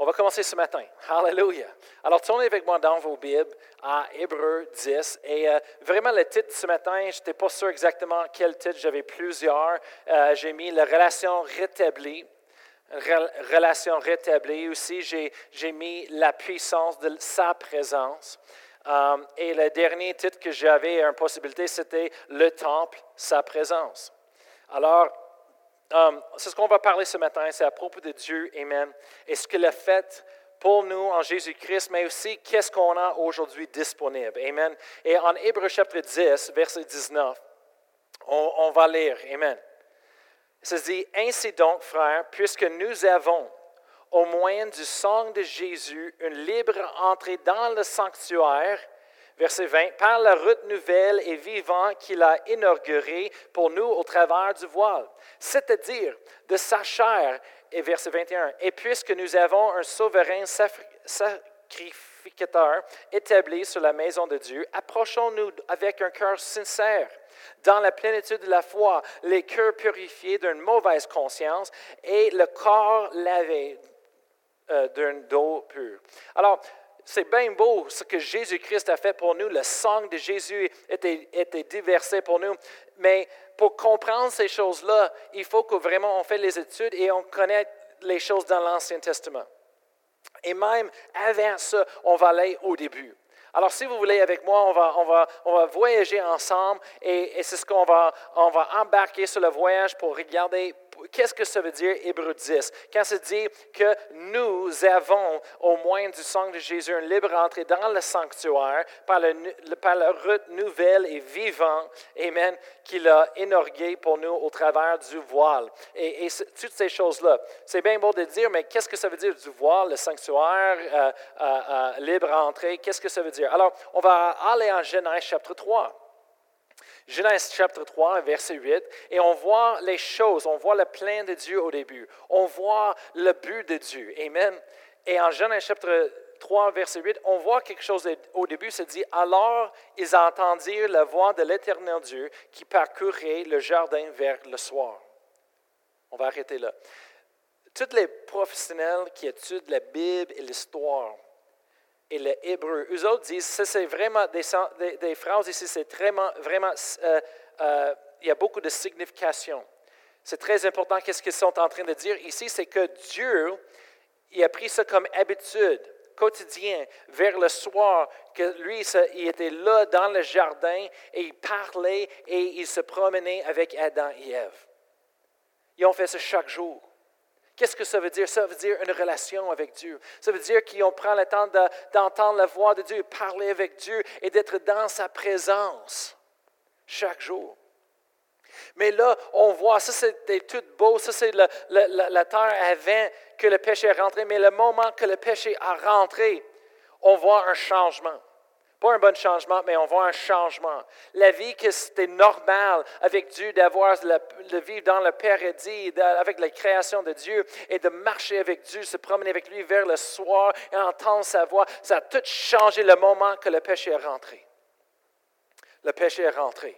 on va commencer ce matin. Hallelujah. Alors, tournez avec moi dans vos Bibles à Hébreu 10. Et euh, vraiment, le titre ce matin, je n'étais pas sûr exactement quel titre, j'avais plusieurs. Euh, j'ai mis la relation rétablie. Relation rétablie aussi, j'ai mis la puissance de sa présence. Euh, et le dernier titre que j'avais une possibilité, c'était le temple, sa présence. Alors, Um, c'est ce qu'on va parler ce matin, c'est à propos de Dieu, Amen. Et ce qu'il a fait pour nous en Jésus-Christ, mais aussi qu'est-ce qu'on a aujourd'hui disponible. Amen. Et en Hébreu chapitre 10, verset 19, on, on va lire. Amen. Ça se dit, Ainsi donc, frères, puisque nous avons, au moyen du sang de Jésus, une libre entrée dans le sanctuaire, Verset 20, par la route nouvelle et vivante qu'il a inaugurée pour nous au travers du voile, c'est-à-dire de sa chair. Et verset 21, et puisque nous avons un souverain sacrificateur établi sur la maison de Dieu, approchons-nous avec un cœur sincère, dans la plénitude de la foi, les cœurs purifiés d'une mauvaise conscience et le corps lavé euh, d'un dos pur. Alors, c'est bien beau ce que Jésus-Christ a fait pour nous. Le sang de Jésus était, était déversé pour nous. Mais pour comprendre ces choses-là, il faut que vraiment on fait les études et on connaît les choses dans l'Ancien Testament. Et même avant ça, on va aller au début. Alors, si vous voulez avec moi, on va, on va, on va voyager ensemble et, et c'est ce qu'on va, on va embarquer sur le voyage pour regarder qu'est-ce que ça veut dire Hébreu 10? Quand ça dit que nous avons, au moins du sang de Jésus, une libre entrée dans le sanctuaire par, la route nouvelle et vivante, Amen, qu'il a inauguré pour nous au travers du voile. Et, toutes ces choses-là. C'est bien beau de dire, mais qu'est-ce que ça veut dire du voile, le sanctuaire, euh, euh, euh, libre entrée? Qu'est-ce que ça veut dire? Alors, on va aller en Genèse chapitre 3. Genèse chapitre 3, verset 8, et on voit les choses, on voit le plein de Dieu au début, on voit le but de Dieu. Amen. Et en Genèse chapitre 3, verset 8, on voit quelque chose au début, c'est dit, alors ils entendirent la voix de l'éternel Dieu qui parcourait le jardin vers le soir. On va arrêter là. Tous les professionnels qui étudient la Bible et l'histoire et le hébreu. Eux autres disent, c'est vraiment des, des, phrases ici, c'est vraiment, vraiment, euh, euh, il y a beaucoup de signification. C'est très important qu'est-ce qu'ils sont en train de dire ici, c'est que Dieu, il a pris ça comme habitude quotidien, vers le soir, que lui, il était là dans le jardin et il parlait et il se promenait avec Adam et Ève. Ils ont fait ça chaque jour. Qu'est-ce que ça veut dire? Ça veut dire une relation avec Dieu. Ça veut dire qu'on prend le temps d'entendre la voix de Dieu, parler avec Dieu et d'être dans sa présence chaque jour. Mais là, on voit, ça c'était tout beau, ça c'est la terre avant que le péché est rentré, mais le moment que le péché a rentré, on voit un changement. Pas un bon changement, mais on voit un changement. La vie que c'était normal avec Dieu, d'avoir de vivre dans le paradis, avec la création de Dieu, et de marcher avec Dieu, se promener avec lui vers le soir et entendre sa voix, ça a tout changé le moment que le péché est rentré. Le péché est rentré.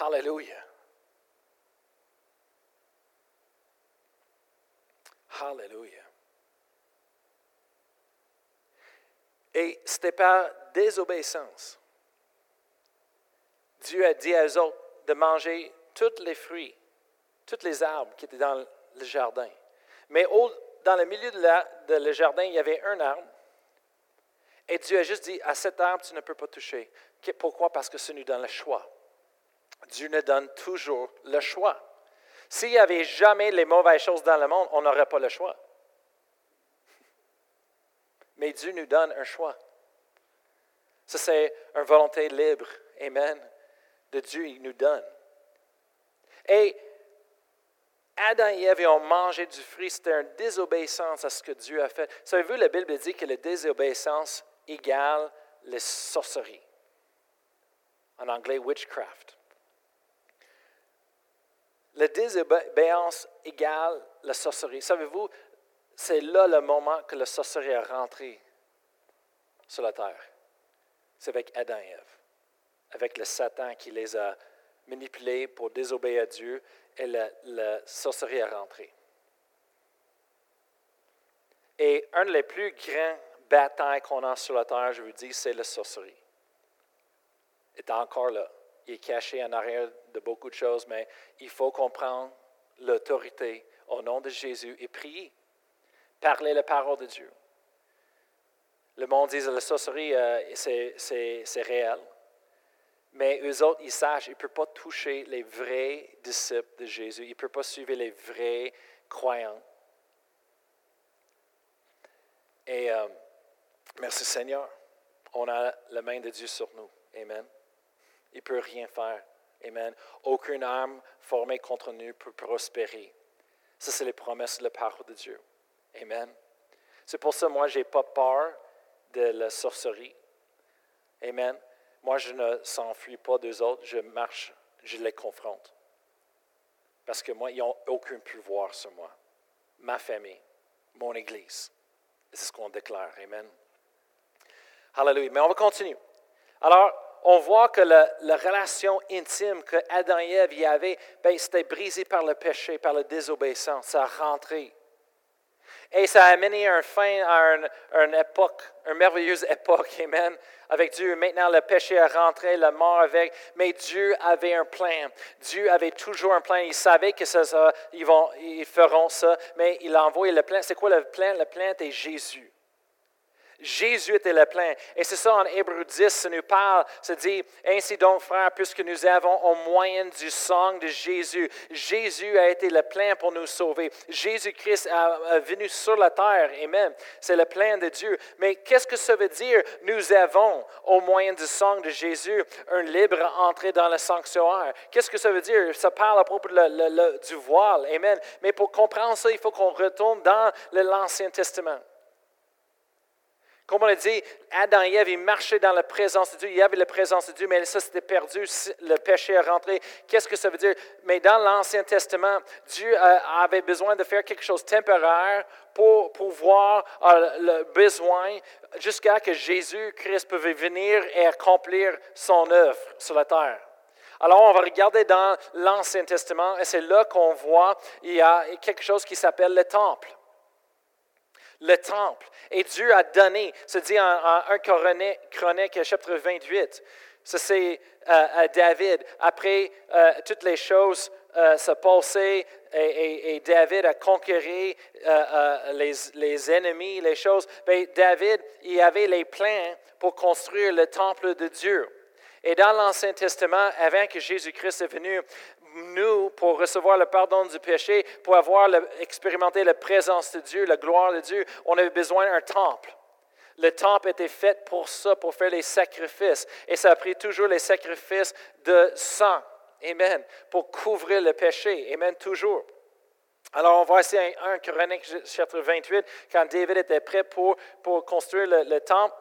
Hallelujah. Hallelujah. Et c'était par désobéissance. Dieu a dit à eux autres de manger tous les fruits, tous les arbres qui étaient dans le jardin. Mais dans le milieu de, le jardin, il y avait un arbre. Et Dieu a juste dit, à cet arbre, tu ne peux pas toucher. Pourquoi? Parce que ce nous donne le choix. Dieu nous donne toujours le choix. S'il n'y avait jamais les mauvaises choses dans le monde, on n'aurait pas le choix. Mais Dieu nous donne un choix. Ça, c'est une volonté libre. Amen. De Dieu, il nous donne. Et Adam et Ève ont mangé du fruit. C'était une désobéissance à ce que Dieu a fait. Savez-vous, la Bible dit que la désobéissance égale la sorcerie. En anglais, witchcraft. La désobéissance égale la sorcerie. Savez-vous, c'est là le moment que le sorcier est rentré sur la terre. C'est avec Adam et Ève, avec le Satan qui les a manipulés pour désobéir à Dieu, et le, le sorcier est rentré. Et un des plus grands batailles qu'on a sur la terre, je vous dis, c'est la sorcellerie. Il est encore là. Il est caché en arrière de beaucoup de choses, mais il faut comprendre l'autorité au nom de Jésus et prier. Parler la parole de Dieu. Le monde dit que la sorcellerie, euh, c'est réel. Mais eux autres, ils sachent, ils ne peuvent pas toucher les vrais disciples de Jésus. Ils ne peuvent pas suivre les vrais croyants. Et euh, merci Seigneur, on a la main de Dieu sur nous. Amen. Il ne peut rien faire. Amen. Aucune arme formée contre nous peut prospérer. Ça, c'est les promesses de la parole de Dieu. Amen. C'est pour ça, moi, je n'ai pas peur de la sorcellerie. Amen. Moi, je ne s'enfuis pas d'eux autres, je marche, je les confronte. Parce que moi, ils n'ont aucun pouvoir sur moi. Ma famille, mon Église. C'est ce qu'on déclare. Amen. Hallelujah. Mais on va continuer. Alors, on voit que la, relation intime que Adam et Ève y avaient, ben, c'était brisé par le péché, par la désobéissance. Ça a rentré. Et ça a amené un fin à une, époque, une merveilleuse époque, Amen, avec Dieu. Maintenant, le péché est rentré, la mort avec, mais Dieu avait un plan. Dieu avait toujours un plan. Il savait que ça, ils, vont, ils feront ça, mais il a envoyé le plan. C'est quoi le plan? Le plan était Jésus. Jésus était le plein. Et c'est ça en Hébreu 10, ça nous parle, ça dit, ainsi donc frères, puisque nous avons au moyen du sang de Jésus, Jésus a été le plein pour nous sauver. Jésus-Christ a, venu sur la terre. Amen. C'est le plein de Dieu. Mais qu'est-ce que ça veut dire? Nous avons au moyen du sang de Jésus un libre entrée dans le sanctuaire. Qu'est-ce que ça veut dire? Ça parle à propos du voile. Amen. Mais pour comprendre ça, il faut qu'on retourne dans l'Ancien Testament. Comme on a dit, Adam et Ève, ils marchaient dans la présence de Dieu. Il y avait la présence de Dieu, mais ça, c'était perdu. Le péché est rentré. Qu'est-ce que ça veut dire? Mais dans l'Ancien Testament, Dieu euh, avait besoin de faire quelque chose de temporaire pour pouvoir euh, le besoin jusqu'à que Jésus-Christ pouvait venir et accomplir son œuvre sur la terre. Alors, on va regarder dans l'Ancien Testament et c'est là qu'on voit il y a quelque chose qui s'appelle le temple le temple. Et Dieu a donné, se dit en, 1 Chronique, chapitre 28, ça c'est euh, à David, après euh, toutes les choses euh, se passaient et, David a conquéré les, les, ennemis, les choses, mais ben, David, il avait les plans pour construire le temple de Dieu. Et dans l'Ancien Testament, avant que Jésus-Christ est venu, nous, pour recevoir le pardon du péché, pour avoir expérimenté la présence de Dieu, la gloire de Dieu, on avait besoin d'un temple. Le temple était fait pour ça, pour faire les sacrifices. Et ça a pris toujours les sacrifices de sang. Amen. Pour couvrir le péché. Amen. Toujours. Alors, on voit ici un, un Chronique chapitre 28, quand David était prêt pour, pour construire le, temple.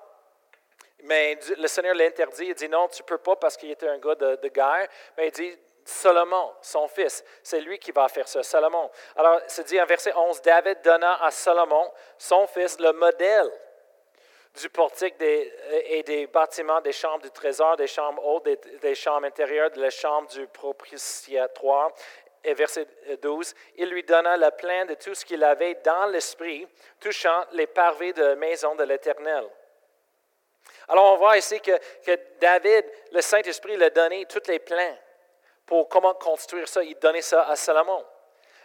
Mais le Seigneur l'interdit. Il dit non, tu ne peux pas parce qu'il était un gars de, de guerre. Mais il dit Salomon, son fils, c'est lui qui va faire ça, Salomon. Alors, c'est dit en verset 11, David donna à Salomon, son fils, le modèle du portique et des bâtiments, des chambres du trésor, des chambres hautes, des, chambres intérieures, de la chambre du propitiatoire. Et verset 12, il lui donna le plein de tout ce qu'il avait dans l'esprit, touchant les parvis de la maison de l'Éternel. Alors on voit ici que, David, le Saint-Esprit, lui a donné tous les plans pour comment construire ça. Il donnait ça à Salomon.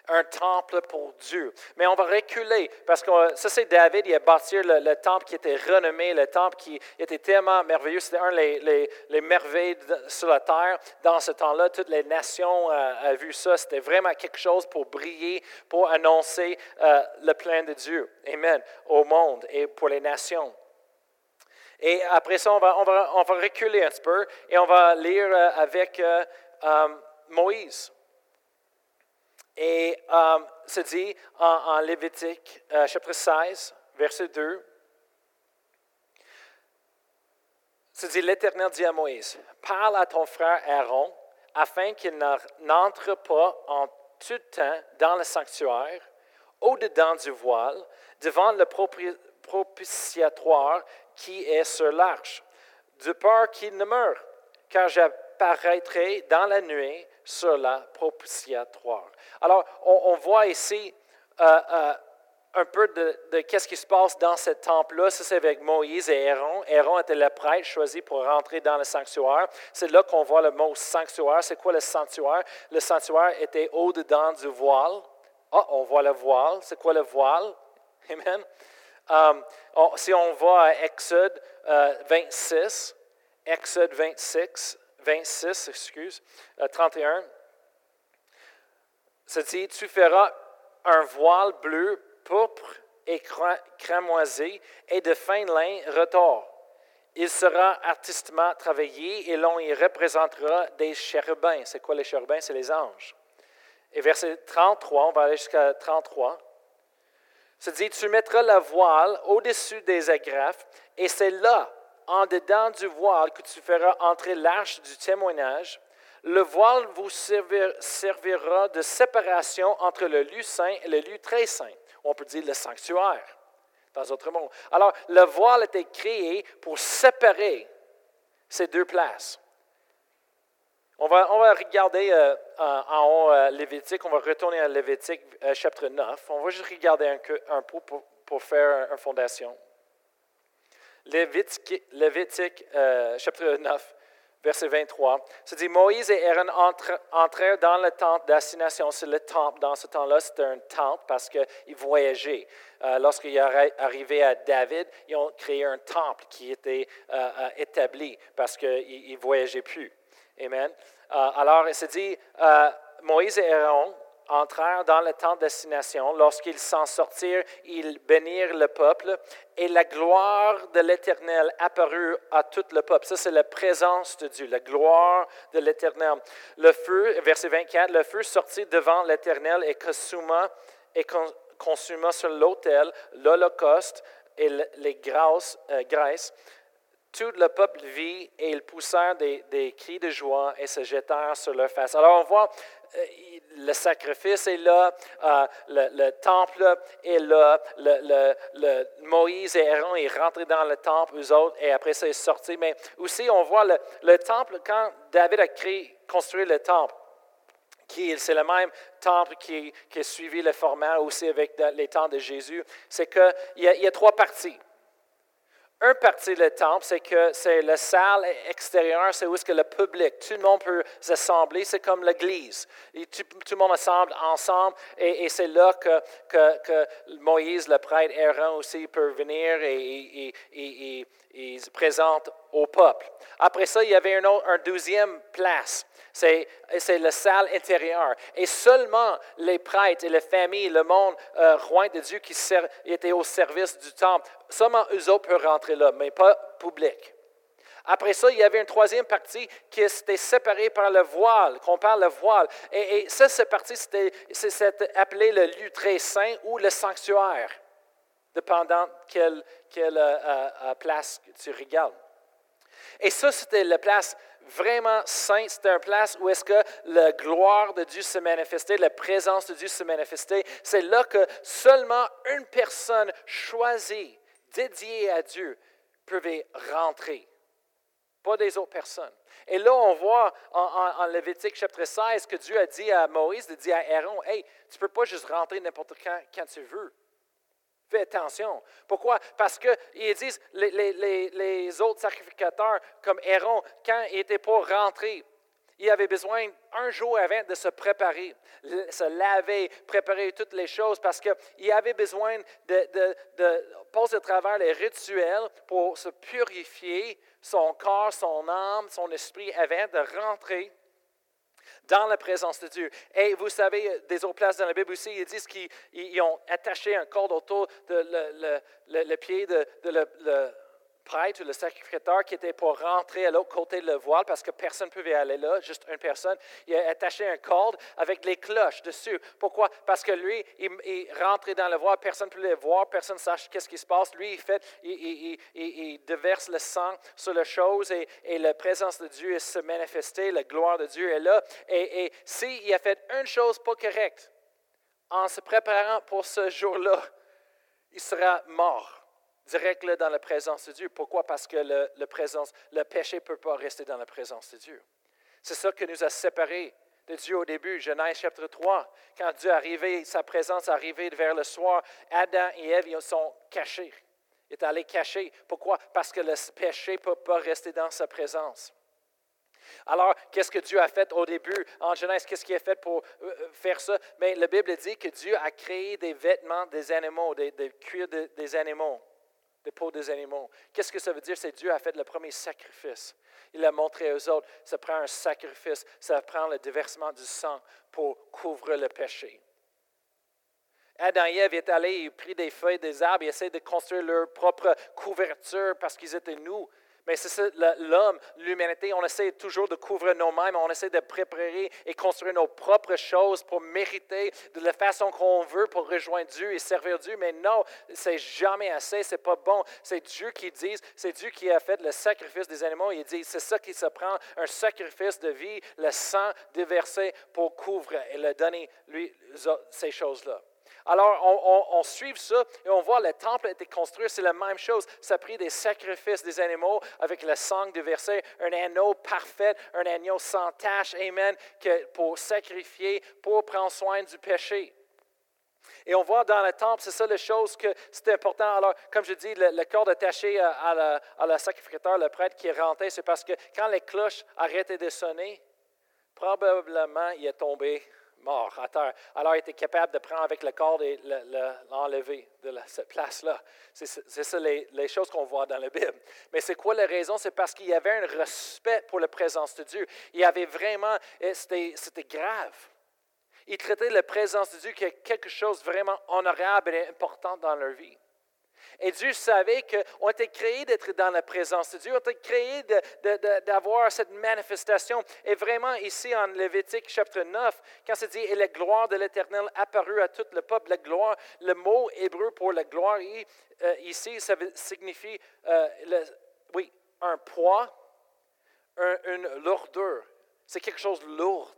Un temple pour Dieu. Mais on va reculer parce que ça, c'est David, il a bâti le, temple qui était renommé, le temple qui était tellement merveilleux. C'était un des les, merveilles sur la terre. Dans ce temps-là, toutes les nations euh, ont vu ça. C'était vraiment quelque chose pour briller, pour annoncer euh, le plein de Dieu. Amen. Au monde et pour les nations. Et après ça, on va, on va, on va reculer un petit peu et on va lire euh, avec euh, Moïse. Et euh, c'est dit en, Lévitique, euh, chapitre 16, verset 2. C'est dit, l'Éternel dit à Moïse, parle à ton frère Aaron afin qu'il n'entre pas en tout temps dans le sanctuaire, au-dedans du voile, devant le propitiatoire qui est sur l'arche, de peur qu'il ne meure, car paraîtrait dans la nuit sur la propitiatoire. Alors, on, voit ici euh, euh, un peu de, qu'est-ce qui se passe dans ce temple-là. Ça, c'est avec Moïse et Aaron. Aaron était le prêtre choisi pour rentrer dans le sanctuaire. C'est là qu'on voit le mot sanctuaire. C'est quoi le sanctuaire? Le sanctuaire était au-dedans du voile. Ah, on voit le voile. C'est quoi le voile? Amen. Um, si on va à Exode 26, euh, Exode 26, 26, excuse, 31, euh, ça dit, tu feras un voile bleu pourpre et cramoisi et de fin lin retors. Il sera artistement travaillé et l'on y représentera des chérubins. C'est quoi les chérubins? C'est les anges. Et verset 33, on va aller jusqu'à 33. Ça dit, tu mettras la voile au-dessus des agrafes et c'est là, en dedans du voile, que tu feras entrer l'arche du témoignage. Le voile vous servira de séparation entre le lieu saint et le lieu très saint on peut dire le sanctuaire, dans d'autres mots. Alors, le voile été créé pour séparer ces deux places. On va, on va regarder euh, en haut euh, Lévitique, on va retourner à Lévitique euh, chapitre 9. On va juste regarder un, peu pour, faire une fondation. Lévitique, Lévitique chapitre 9 verset 23. Ça dit Moïse et Aaron entrèrent dans le temple d'assignation. C'est le temple. Dans ce temps-là, c'était un temple parce qu'ils voyageaient. Euh, Lorsqu'ils arrivaient à David, ils ont créé un temple qui était euh, euh, établi parce qu'ils ne voyageaient plus. Amen. Euh, alors, il se dit Moïse et Aaron entrèrent dans le temps de destination. Lorsqu'ils s'en sortirent, ils bénirent le peuple et la gloire de l'Éternel apparut à tout le peuple. Ça, c'est la présence de Dieu, la gloire de l'Éternel. Le feu, verset 24, le feu sortit devant l'Éternel et consuma, et consuma sur l'autel l'holocauste et les grâces, euh, graisses. Tout le peuple vit et ils poussèrent des, des, cris de joie et se jetèrent sur leur face. Alors on voit le sacrifice est là, euh, le, temple est là, le, Moïse et Aaron est rentrés dans le temple, eux autres, et après ça, ils sont sortis. Mais aussi, on voit le, temple, quand David a créé, construit le temple, c'est le même temple qui, a suivi le format aussi avec les temps de Jésus, c'est qu'il y, il y a trois parties. Un partie du temple, c'est que c'est la salle extérieure, c'est où est-ce que le public, tout le monde peut s'assembler, c'est comme l'église. Tout, tout, le monde assemble ensemble et, c'est là que, que, Moïse, le prêtre, Aaron aussi peut venir et, et, et, se présente au peuple. Après ça, il y avait un, autre, deuxième place c'est, le salle intérieur. Et seulement les prêtres et les familles, le monde euh, roi de Dieu qui était au service du temple, seulement eux autres peuvent rentrer là, mais pas public. Après ça, il y avait une troisième partie qui était séparée par le voile, qu'on parle le voile. Et, ça, cette partie, c'était, appelé le lieu très saint ou le sanctuaire, dépendant quelle, quelle euh, euh, place tu regardes. Et ça, c'était la place vraiment sainte. C'était une place où est-ce que la gloire de Dieu se manifestait, la présence de Dieu se manifestait. C'est là que seulement une personne choisie, dédiée à Dieu, pouvait rentrer. Pas des autres personnes. Et là, on voit en, en, Lévitique chapitre 16 que Dieu a dit à Moïse, de dire à Aaron, Hey, tu ne peux pas juste rentrer n'importe quand, quand tu veux. Attention. Pourquoi? Parce qu'ils disent, les, autres sacrificateurs, comme Aaron, quand il était pour rentrer, il avait besoin un jour avant de se préparer, se laver, préparer toutes les choses, parce qu'il avait besoin de, de passer à travers les rituels pour se purifier son corps, son âme, son esprit avant de rentrer dans la présence de Dieu. Et vous savez, des autres places dans la Bible aussi, ils disent qu'ils ont attaché un corde autour de le, le, le, pied de, de le, prêtre ou le sacrificateur qui était pour rentrer à l'autre côté de le voile parce que personne ne pouvait aller là, juste une personne. Il a attaché un corde avec les cloches dessus. Pourquoi? Parce que lui, il, rentrait dans le voile, personne ne pouvait voir, personne ne sache qu'est-ce qui se passe. Lui, il, fait, il, il, déverse le sang sur la chose et, et, la présence de Dieu se manifester, la gloire de Dieu est là. Et, et s'il a fait une chose pas correcte en se préparant pour ce jour-là, il sera mort direct dans la présence de Dieu. Pourquoi? Parce que le, présence, le péché ne peut pas rester dans la présence de Dieu. C'est ça qui nous a séparés de Dieu au début, Genèse chapitre 3. Quand Dieu arrivé, sa présence arrivée vers le soir, Adam et Ève ils sont cachés. Il est allé cacher. Pourquoi? Parce que le péché ne peut pas rester dans sa présence. Alors, qu'est-ce que Dieu a fait au début? En Genèse? Qu'est-ce qu'il a fait pour euh, euh, faire ça? Mais la Bible dit que Dieu a créé des vêtements des animaux, des, cuirs des animaux, des peaux des animaux. Qu'est-ce que ça veut dire? C'est Dieu a fait le premier sacrifice. Il a montré aux autres, ça prend un sacrifice, ça prend le déversement du sang pour couvrir le péché. Adam et Ève est allé, ils pris des feuilles des arbres, ils essaient de construire leur propre couverture parce qu'ils étaient nus. Mais c'est ça, l'homme, l'humanité, on essaie toujours de couvrir nous-mêmes, on essaie de préparer et construire nos propres choses pour mériter de la façon qu'on veut pour rejoindre Dieu et servir Dieu. Mais non, c'est jamais assez, c'est pas bon. C'est Dieu qui dit, c'est Dieu qui a fait le sacrifice des animaux. Il dit, c'est ça qui se prend, un sacrifice de vie, le sang déversé pour couvrir et le donner, lui, ces choses-là. Alors, on, suit ça et on voit le temple a été construit, c'est la même chose. Ça a pris des sacrifices des animaux avec le sang du verset, un agneau parfait, un agneau sans tache, amen, que pour sacrifier, pour prendre soin du péché. Et on voit dans le temple, c'est ça la chose que c'est important. Alors, comme je dis, le, corps attaché à, à, le sacrificateur, le prêtre qui est rentré, c'est parce que quand les cloches arrêtaient de sonner, probablement il est tombé mort. Alors, il était capable de prendre avec le corps et l'enlever de cette place-là. C'est ça les, choses qu'on voit dans la Bible. Mais c'est quoi la raison? C'est parce qu'il y avait un respect pour la présence de Dieu. Il y avait vraiment, c'était grave. Il traitait la présence de Dieu comme quelque chose vraiment honorable et important dans leur vie. Et Dieu savait qu'on était créés d'être dans la présence de Dieu, on était créés d'avoir cette manifestation. Et vraiment, ici en Lévitique chapitre 9, quand c'est dit Et la gloire de l'Éternel apparut à tout le peuple, la gloire, le mot hébreu pour la gloire euh, ici, ça signifie, euh, oui, un poids, une lourdeur. C'est quelque chose de lourd.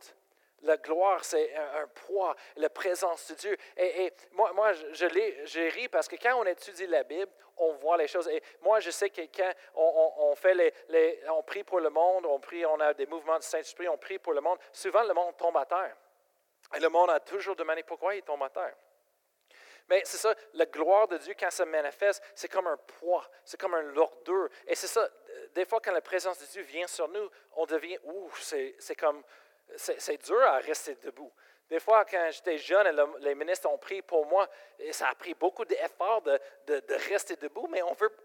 La gloire, c'est un, poids, la présence de Dieu. Et, moi, moi, je, ris parce que quand on étudie la Bible, on voit les choses. Et moi, je sais que quand on, fait les, on prie pour le monde, on prie, on a des mouvements de Saint-Esprit, on prie pour le monde, souvent le monde tombe à terre. Et le monde a toujours demandé pourquoi il tombe à terre. Mais c'est ça, la gloire de Dieu, quand ça manifeste, c'est comme un poids, c'est comme un lourdeur. Et c'est ça, des fois, quand la présence de Dieu vient sur nous, on devient, ouh, c'est comme c'est dur à rester debout. Des fois, quand j'étais jeune, les ministres ont pris pour moi, et ça a pris beaucoup d'efforts de, rester debout, mais on veut,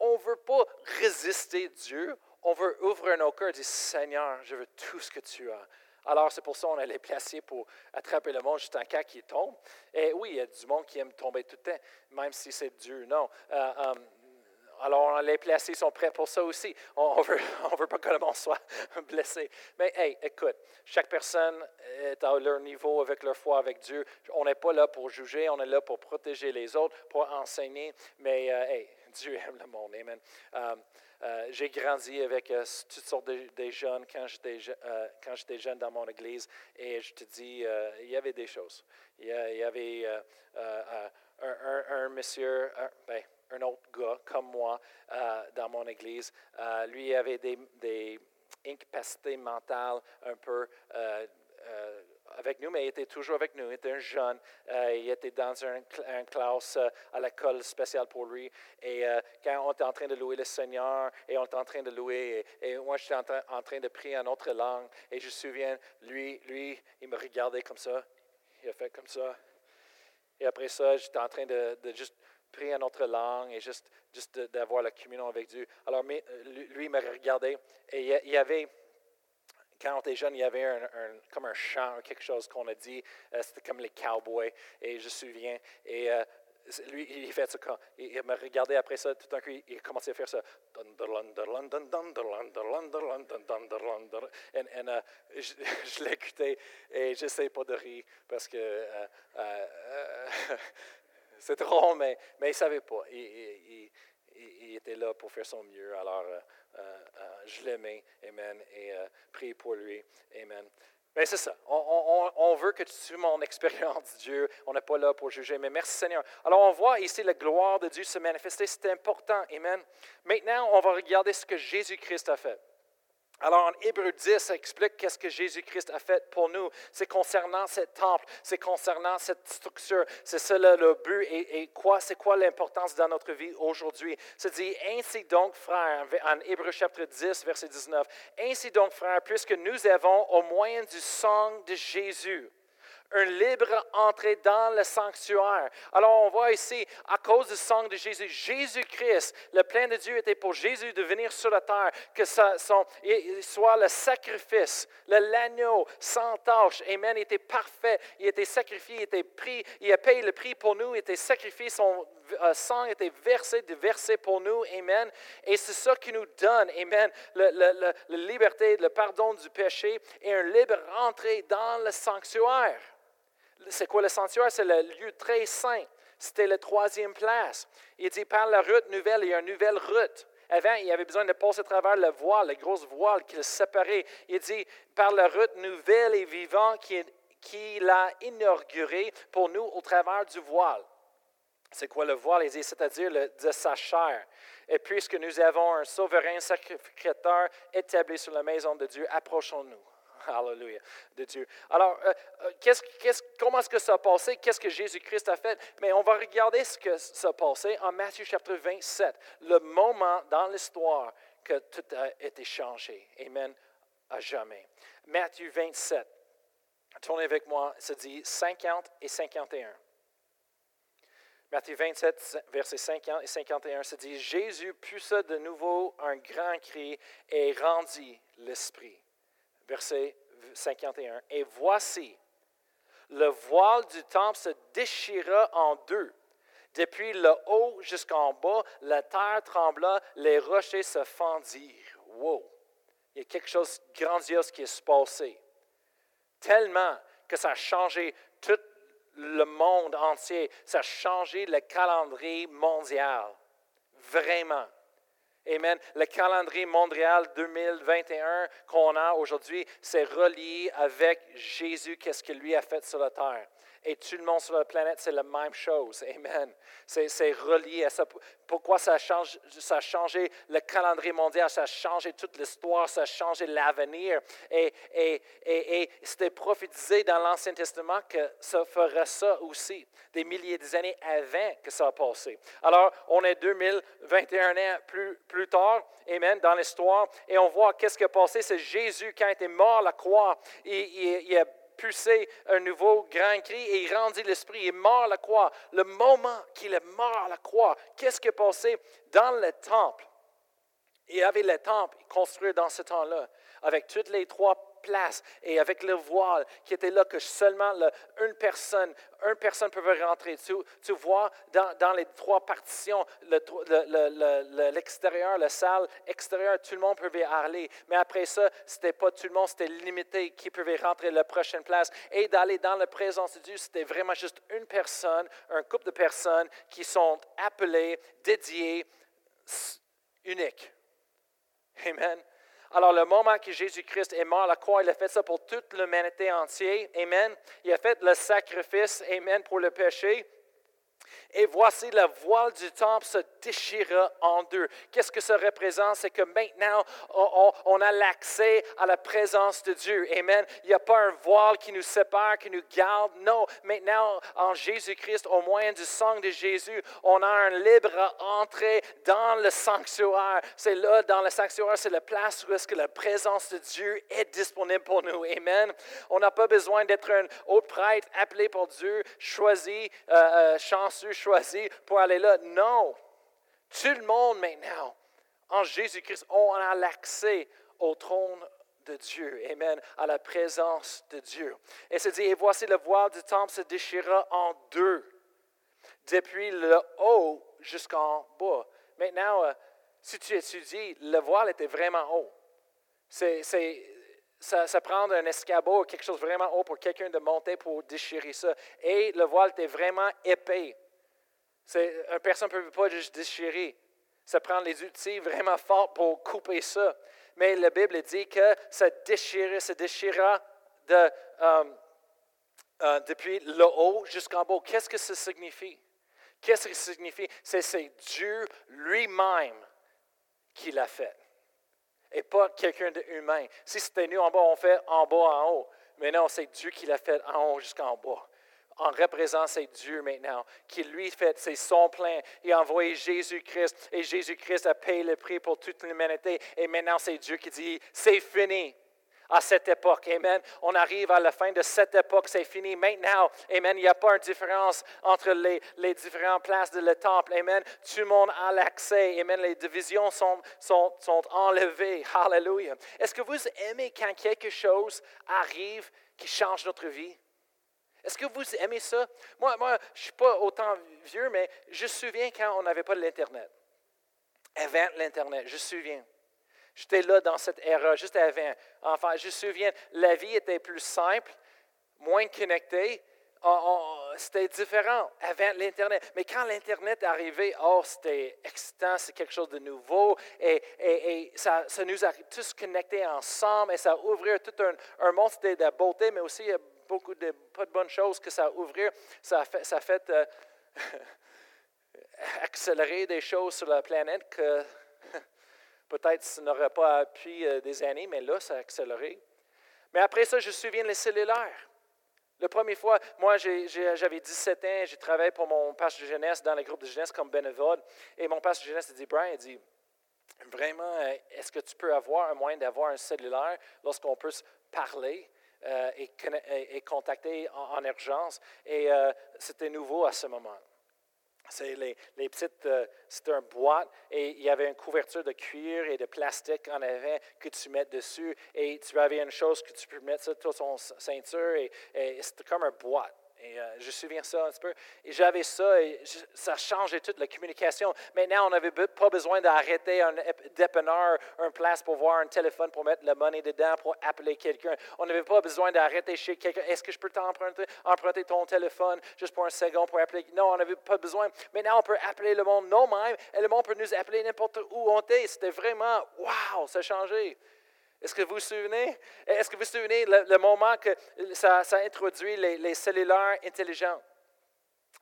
on, veut pas résister Dieu, on veut ouvrir nos cœurs et dire Seigneur, je veux tout ce que tu as. Alors, c'est pour ça qu'on allait placer pour attraper le monde juste en cas qu'il tombe. Et oui, il y a du monde qui aime tomber tout le temps, même si c'est Dieu. Non. Euh, euh, alors, les placés sont prêts pour ça aussi. On ne veut, on veut pas que le monde soit blessé. Mais, hey, écoute, chaque personne est à leur niveau avec leur foi avec Dieu. On n'est pas là pour juger, on est là pour protéger les autres, pour enseigner. Mais, euh, hey, Dieu aime le monde. Amen. Euh, euh, j'ai grandi avec toutes sortes de, jeunes quand j'étais, quand j'étais jeune dans mon église. Et je te dis, il y avait des choses. Il y, avait un, monsieur, ben, un autre gars comme moi euh, dans mon église. Euh, lui avait des, incapacités mentales un peu euh, avec nous, mais il était toujours avec nous. Il était un jeune. il était dans une un classe à l'école spéciale pour lui. Et quand on était en train de louer le Seigneur, et on était en train de louer, et, moi, j'étais en, train de prier en autre langue, et je me souviens, lui, lui, il me regardait comme ça. Il a fait comme ça. Et après ça, j'étais en train de juste prier en notre langue et juste, juste d'avoir la communion avec Dieu. Alors, lui, me regardait et il y avait, quand on était jeune, il y avait comme un chant, quelque chose qu'on a dit, euh, c'était comme les cowboys, et je me souviens, et euh, lui, il fait ça quand il me regardait après ça, tout d'un coup, il a commencé à faire ça. Et, je, je l'écoutais et je n'essayais pas de rire parce que euh, c'est drôle, mais, mais il ne savait pas. Il, était là pour faire son mieux. Alors, euh, euh, euh, je l'aimais, Amen, et prier pour lui, Amen. Mais c'est ça. On, veut que tu suives mon expérience, Dieu. On n'est pas là pour juger, mais merci Seigneur. Alors, on voit ici la gloire de Dieu se manifester. C'est important. Amen. Maintenant, on va regarder ce que Jésus-Christ a fait. Alors, en Hébreu 10, ça explique qu'est-ce que Jésus-Christ a fait pour nous. C'est concernant ce temple, c'est concernant cette structure, c'est cela le but et, quoi, c'est quoi l'importance dans notre vie aujourd'hui. C'est dit, ainsi donc, frères, en Hébreu chapitre 10, verset 19, ainsi donc, frères, puisque nous avons au moyen du sang de Jésus, une libre entrée dans le sanctuaire. Alors on voit ici, à cause du sang de Jésus, Jésus-Christ, le plein de Dieu était pour Jésus de venir sur la terre, que ça soit le sacrifice, l'agneau sans tâche. Amen. Il était parfait, il était sacrifié, il était pris, il a payé le prix pour nous, il était sacrifié, son euh, sang était versé, versé pour nous. Amen. Et c'est ça qui nous donne, Amen, la liberté, le pardon du péché et une libre entrée dans le sanctuaire. C'est quoi le sanctuaire? C'est le lieu très saint. C'était la troisième place. Il dit, par la route nouvelle, il y a une nouvelle route. Avant, il avait besoin de passer à travers le voile, la grosse voile qui le séparait. Il dit, par la route nouvelle et vivante qu'il a inaugurée pour nous au travers du voile. C'est quoi le voile? Il dit, c'est-à-dire de sa chair. Et puisque nous avons un souverain sacrificateur établi sur la maison de Dieu, approchons-nous. Alléluia, de Dieu. Alors, euh, euh, comment est-ce que ça a passé? Qu'est-ce que Jésus-Christ a fait? Mais on va regarder ce que ça a passé en Matthieu chapitre 27, le moment dans l'histoire que tout a été changé. Amen, à jamais. Matthieu 27, tournez avec moi, ça dit 50 et 51. Matthieu 27, versets 50 et 51, ça dit Jésus poussa de nouveau un grand cri et rendit l'esprit verset 51. Et voici, le voile du temple se déchira en deux. Depuis le haut jusqu'en bas, la terre trembla, les rochers se fendirent. Wow! Il y a quelque chose de grandiose qui est passé. Tellement que ça a changé tout le monde entier. Ça a changé le calendrier mondial. Vraiment. Amen. Le calendrier mondial 2021 qu'on a aujourd'hui, c'est relié avec Jésus, qu'est-ce qu'il lui a fait sur la terre. Et tout le monde sur la planète, c'est la même chose. Amen. C'est relié à ça. Pourquoi ça a, changé, ça a changé le calendrier mondial, ça a changé toute l'histoire, ça a changé l'avenir. Et, et, et, c'était prophétisé dans l'Ancien Testament que ça ferait ça aussi, des milliers d'années avant que ça a passé. Alors, on est 2021 ans plus, plus tard, Amen, dans l'histoire, et on voit qu'est-ce qui a passé. C'est Jésus, quand il était mort à la croix, il, il a poussé un nouveau grand cri et il rendit l'esprit. Il mort à la croix. Le moment qu'il est mort à la croix, qu'est-ce qui est passé? Dans le temple? Il avait le temple construit dans ce temps-là, avec toutes les trois et avec le voile qui était là que seulement une personne, une personne pouvait rentrer. Tu, vois, dans, les trois partitions, l'extérieur, le, la salle extérieure, tout le monde pouvait aller. Mais après ça, c'était pas tout le monde, c'était limité qui pouvait rentrer la prochaine place. Et d'aller dans la présence de Dieu, c'était vraiment juste une personne, un couple de personnes qui sont appelées, dédiées, uniques. Amen. Alors, le moment que Jésus-Christ est mort à la croix, il a fait ça pour toute l'humanité entière. Amen. Il a fait le sacrifice, Amen, pour le péché. Et voici la voile du temple se déchira en deux. Qu'est-ce que ça représente? C'est que maintenant, on, a l'accès à la présence de Dieu. Amen. Il n'y a pas un voile qui nous sépare, qui nous garde. Non, maintenant, en Jésus-Christ, au moyen du sang de Jésus, on a un libre entrée dans le sanctuaire. C'est là, dans le sanctuaire, c'est la place où est-ce que la présence de Dieu est disponible pour nous. Amen. On n'a pas besoin d'être un autre prêtre appelé pour Dieu, choisi, euh, euh, chanceux, choisi pour aller là. Non. Tout le monde maintenant, en Jésus-Christ, on a l'accès au trône de Dieu. Amen. À la présence de Dieu. Et c'est dit, et voici le voile du temple se déchira en deux, depuis le haut jusqu'en bas. Maintenant, euh, si tu étudies, le voile était vraiment haut. C'est, ça, ça, prend un escabeau, quelque chose vraiment haut pour quelqu'un de monter pour déchirer ça. Et le voile était vraiment épais. Une personne ne peut pas juste déchirer. Ça prend les outils vraiment forts pour couper ça. Mais la Bible dit que ça déchira, ça déchira euh, euh, depuis le haut jusqu'en bas. Qu'est-ce que ça signifie? Qu'est-ce que ça signifie? C'est Dieu lui-même qui l'a fait. et pas quelqu'un d'humain. Si c'était nous en bas, on fait en bas, en haut. Mais non, c'est Dieu qui l'a fait en haut jusqu'en bas. En représentant, Dieu maintenant, qui lui fait, c'est son plein. Il a envoyé Jésus-Christ et Jésus-Christ a payé le prix pour toute l'humanité. Et maintenant, c'est Dieu qui dit, c'est fini à cette époque. Amen. On arrive à la fin de cette époque, c'est fini. Maintenant, Amen, il n'y a pas une différence entre les, les différentes places de le temple. Amen. Tout le monde a l'accès. Amen. Les divisions sont, sont, sont enlevées. Hallelujah. Est-ce que vous aimez quand quelque chose arrive qui change notre vie? Est-ce que vous aimez ça? Moi, moi je ne suis pas autant vieux, mais je me souviens quand on n'avait pas l'Internet. Avant l'Internet, je me souviens. J'étais là dans cette ère, juste avant. Enfin, je me souviens, la vie était plus simple, moins connectée. C'était différent avant l'Internet. Mais quand l'Internet est arrivé, oh, c'était excitant, c'est quelque chose de nouveau. Et, ça, nous a tous connectés ensemble et ça a ouvert tout un, un monde de beauté, mais aussi beaucoup de pas de bonnes choses que ça a ouvert. Ça a fait, ça a fait euh, accélérer des choses sur la planète que Peut-être ça n'aurait pas pris euh, des années, mais là, ça a accéléré. Mais après ça, je me souviens les cellulaires. La première fois, moi, j'avais 17 ans, j'ai travaillé pour mon pasteur de jeunesse dans les groupes de jeunesse comme bénévole. Et mon pasteur de jeunesse, il dit, Brian, il dit, vraiment, euh, est-ce que tu peux avoir un moyen d'avoir un cellulaire lorsqu'on peut se parler? Euh, et, contacter en, urgence? Et c'était nouveau à ce moment. C'est les, petites, euh, c'était un boîte et il y avait une couverture de cuir et de plastique en avant que tu mets dessus et tu avais une chose que tu peux mettre sur ton ceinture et, et c'était comme un boîte. Et euh, je me souviens ça un petit peu. Et j'avais ça, et ça changeait toute la communication. Maintenant, on n'avait pas besoin d'arrêter un dépanneur, un place pour voir un téléphone, pour mettre la monnaie dedans, pour appeler quelqu'un. On n'avait pas besoin d'arrêter chez quelqu'un. Est-ce que je peux t'emprunter emprunter ton téléphone juste pour un second pour appeler? Non, on n'avait pas besoin. Maintenant, on peut appeler le monde nous-mêmes et le monde peut nous appeler n'importe où on est. C'était vraiment, wow, ça a changé. Est-ce que vous vous souvenez? Est-ce que vous vous souvenez le, moment que ça, a introduit les, cellulaires intelligents?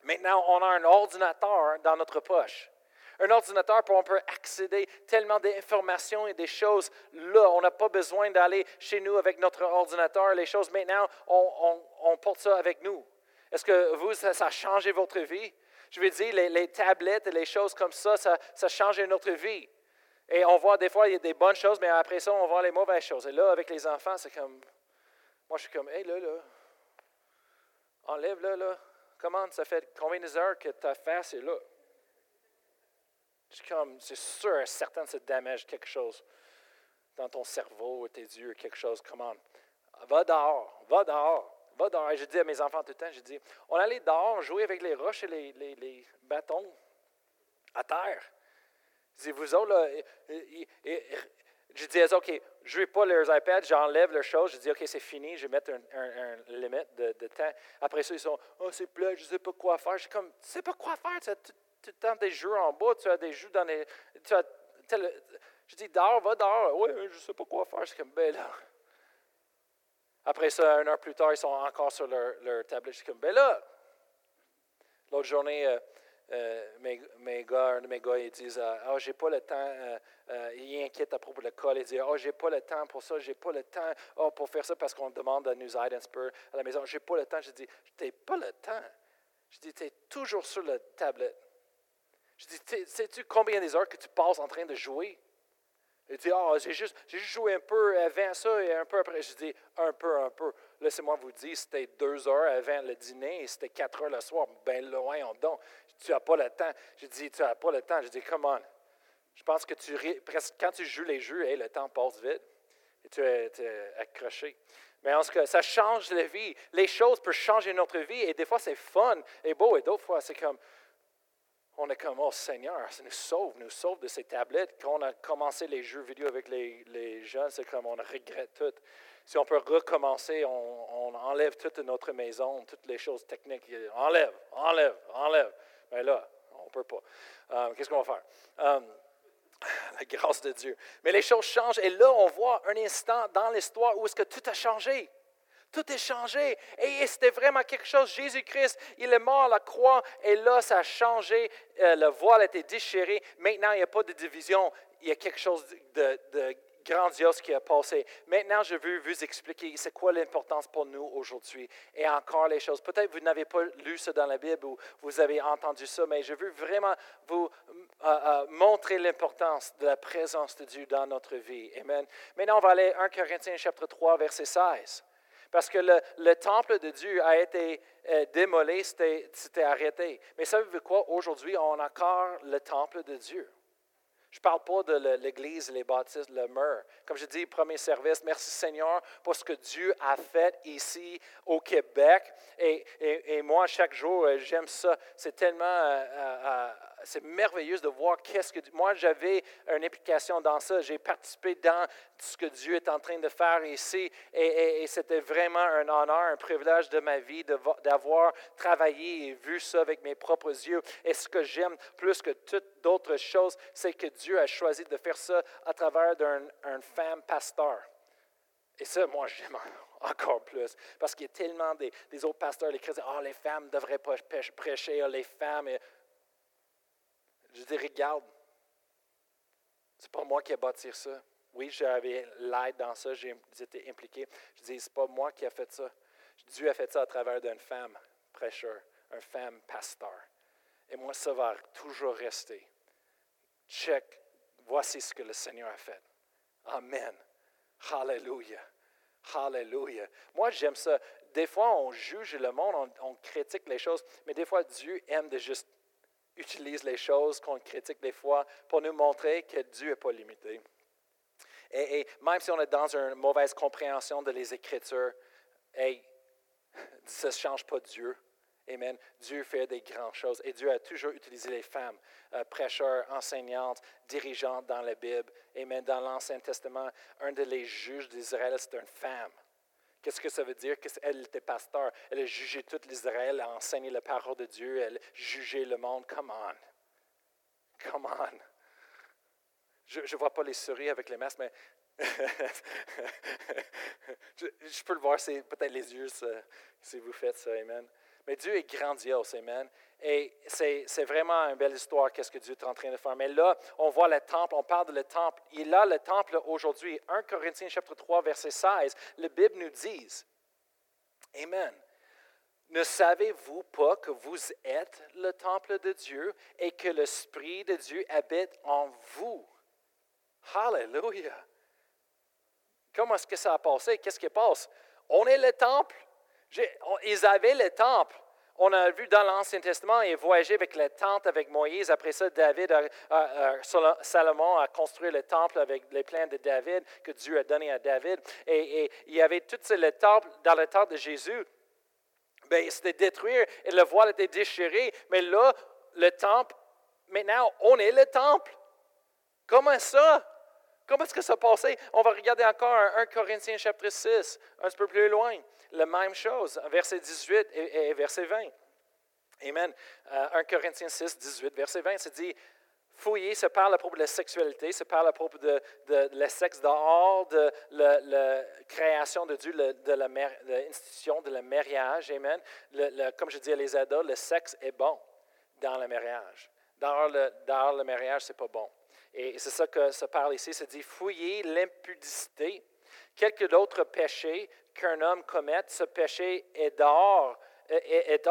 Maintenant, on a un ordinateur dans notre poche. Un ordinateur pour on peut accéder tellement d'informations et des choses là. On n'a pas besoin d'aller chez nous avec notre ordinateur. Les choses maintenant, on, porte ça avec nous. Est-ce que vous, ça, a changé votre vie? Je veux dire, les, tablettes et les choses comme ça, ça, ça a changé notre vie. Et on voit des fois, il y a des bonnes choses, mais après ça, on voit les mauvaises choses. Et là, avec les enfants, c'est comme. Moi, je suis comme, hé, là, là. Enlève, là, là. Comment ça fait combien d'heures que ta face est là? Je suis comme, c'est sûr, certain que ça damage quelque chose dans ton cerveau, tes yeux, quelque chose. Comment? Va dehors, va dehors, va dehors. Et je dis à mes enfants tout le temps, je dis, on allait dehors jouer avec les roches et les, les bâtons à terre. Je vous autres, là, je dis, OK, je ne pas leurs iPads, j'enlève leurs choses, je dis, OK, c'est fini, je vais mettre un, un, limite de, temps. Après ça, ils sont, oh, c'est plat, je ne sais pas quoi faire. Je suis comme, tu sais pas quoi faire, tu as tout, temps des jeux en bas, tu as des jeux dans les. Tu as, je dis, dehors, va dehors. Oui, je ne sais pas quoi faire. Je suis comme, ben là. Après ça, une heure plus tard, ils sont encore sur leur, leur tablette. Je suis comme, ben là. L'autre journée, euh, euh, mes, gars, un de mes gars, ils disent Ah, oh, j'ai pas le temps. Euh, euh, ils inquiètent à propos de l'école. Ils disent Ah, oh, j'ai pas le temps pour ça, j'ai pas le temps oh, pour faire ça parce qu'on demande à nous aider un à la maison. J'ai pas le temps. Je dis T'as pas le temps. Je dis Tu es toujours sur la tablette. Je dis Sais-tu combien des heures que tu passes en train de jouer? Il dit, ah, j'ai juste, juste, joué un peu avant ça et un peu après. Je dis, un peu, un peu. Laissez-moi vous dire, c'était deux heures avant le dîner et c'était quatre heures le soir. Ben loin, on donc. Tu n'as pas le temps. Je dis, tu n'as pas le temps. Je dis, comment? Je pense que tu, quand tu joues les jeux, le temps passe vite et tu es, accroché. Mais en ce cas, ça change la vie. Les choses peuvent changer notre vie et des fois c'est fun et beau et d'autres fois c'est comme, on est comme, oh Seigneur, ça nous sauve, nous sauve de ces tablettes. Quand on a commencé les jeux vidéo avec les, les jeunes, c'est comme on regrette tout. Si on peut recommencer, on, enlève toute notre maison, toutes les choses techniques. Enlève, enlève, enlève. Mais là, on ne peut pas. Euh, qu'est-ce qu'on va faire? Euh, la grâce de Dieu. Mais les choses changent et là, on voit un instant dans l'histoire où est-ce que tout a changé. Tout est changé. Et c'était vraiment quelque chose. Jésus-Christ, il est mort à la croix. Et là, ça a changé. Euh, le voile a été déchiré. Maintenant, il n'y a pas de division. Il y a quelque chose de, grandiose qui a passé. Maintenant, je veux vous expliquer c'est quoi l'importance pour nous aujourd'hui. Et encore les choses. Peut-être vous n'avez pas lu ça dans la Bible ou vous avez entendu ça, mais je veux vraiment vous euh, euh, montrer l'importance de la présence de Dieu dans notre vie. Amen. Maintenant, on va aller à 1 Corinthiens chapitre 3, verset 16. Parce que le, temple de Dieu a été euh, démolé, c'était arrêté. Mais savez-vous quoi? Aujourd'hui, on a encore le temple de Dieu. Je ne parle pas de l'Église, les baptistes, le mur. Comme je dis, premier service, merci Seigneur pour ce que Dieu a fait ici au Québec. Et, et, moi, chaque jour, euh, j'aime ça. C'est tellement euh, c'est merveilleux de voir qu'est-ce que... Moi, j'avais une implication dans ça. J'ai participé dans ce que Dieu est en train de faire ici. Et, c'était vraiment un honneur, un privilège de ma vie d'avoir travaillé et vu ça avec mes propres yeux. Et ce que j'aime plus que toutes d'autres choses, c'est que Dieu a choisi de faire ça à travers d'une femme pasteur. Et ça, moi, j'aime encore plus. Parce qu'il y a tellement des, autres pasteurs, les chrétiens, oh, les femmes ne devraient pas prêcher, oh, les femmes. Je dis, regarde, c'est pas moi qui ai bâti ça. Oui, j'avais l'aide dans ça, j'ai été impliqué. Je dis, c'est pas moi qui ai fait ça. Dieu a fait ça à travers d'une femme prêcheur, une femme pasteur. Et moi, ça va toujours rester. Check, voici ce que le Seigneur a fait. Amen. Hallelujah. Hallelujah. Moi, j'aime ça. Des fois, on juge le monde, on, on, critique les choses, mais des fois, Dieu aime de juste utilise les choses qu'on critique des fois pour nous montrer que Dieu n'est pas limité. Et, même si on est dans une mauvaise compréhension de les Écritures, ça ne change pas Dieu. Amen. Dieu fait des grandes choses. Et Dieu a toujours utilisé les femmes, euh, prêcheurs, enseignantes, dirigeantes dans la Bible. Amen. Dans l'Ancien Testament, un des juges d'Israël, c'était une femme. Qu'est-ce que ça veut dire? qu'elle était pasteur. Elle a jugé tout l'Israël, a enseigné la parole de Dieu, elle a jugé le monde. Come on. Come on. Je ne vois pas les souris avec les masques, mais je, peux le voir, c'est peut-être les yeux si vous faites ça. Amen. Mais Dieu est grandiose. Amen. Et c'est vraiment une belle histoire, qu'est-ce que Dieu est en train de faire. Mais là, on voit le temple, on parle de le temple. Et là, le temple aujourd'hui, 1 Corinthiens chapitre 3, verset 16, la Bible nous dit, Amen. Ne savez-vous pas que vous êtes le temple de Dieu et que l'Esprit de Dieu habite en vous? Hallelujah! Comment est-ce que ça a passé? Qu'est-ce qui passe? On est le temple. Ils avaient le temple on a vu dans l'Ancien Testament, il voyageait avec la tente avec Moïse. Après ça, David, Salomon a construit le temple avec les plans de David que Dieu a donné à David. Et, il y avait tout le temple dans le temple de Jésus. Bien, c'était détruit et le voile était déchiré. Mais là, le temple, maintenant, on est le temple. Comment ça? Comment est-ce que ça passait? On va regarder encore 1 Corinthiens chapitre 6, un peu plus loin la même chose, verset 18 et, verset 20. Amen. 1 euh, Corinthiens 6, 18, verset 20, c'est dit, fouiller, ça parle à propos de la sexualité, ça parle à propos de, de, sexe dehors, de la, création de Dieu, de l'institution de la mariage. Amen. comme je dis à les ados, le sexe est bon dans le mariage. Dans le, dans le mariage, ce n'est pas bon. Et c'est ça que ça parle ici, c'est dit fouiller l'impudicité, quelques d'autres péchés qu'un homme commette, ce péché est d'or, est,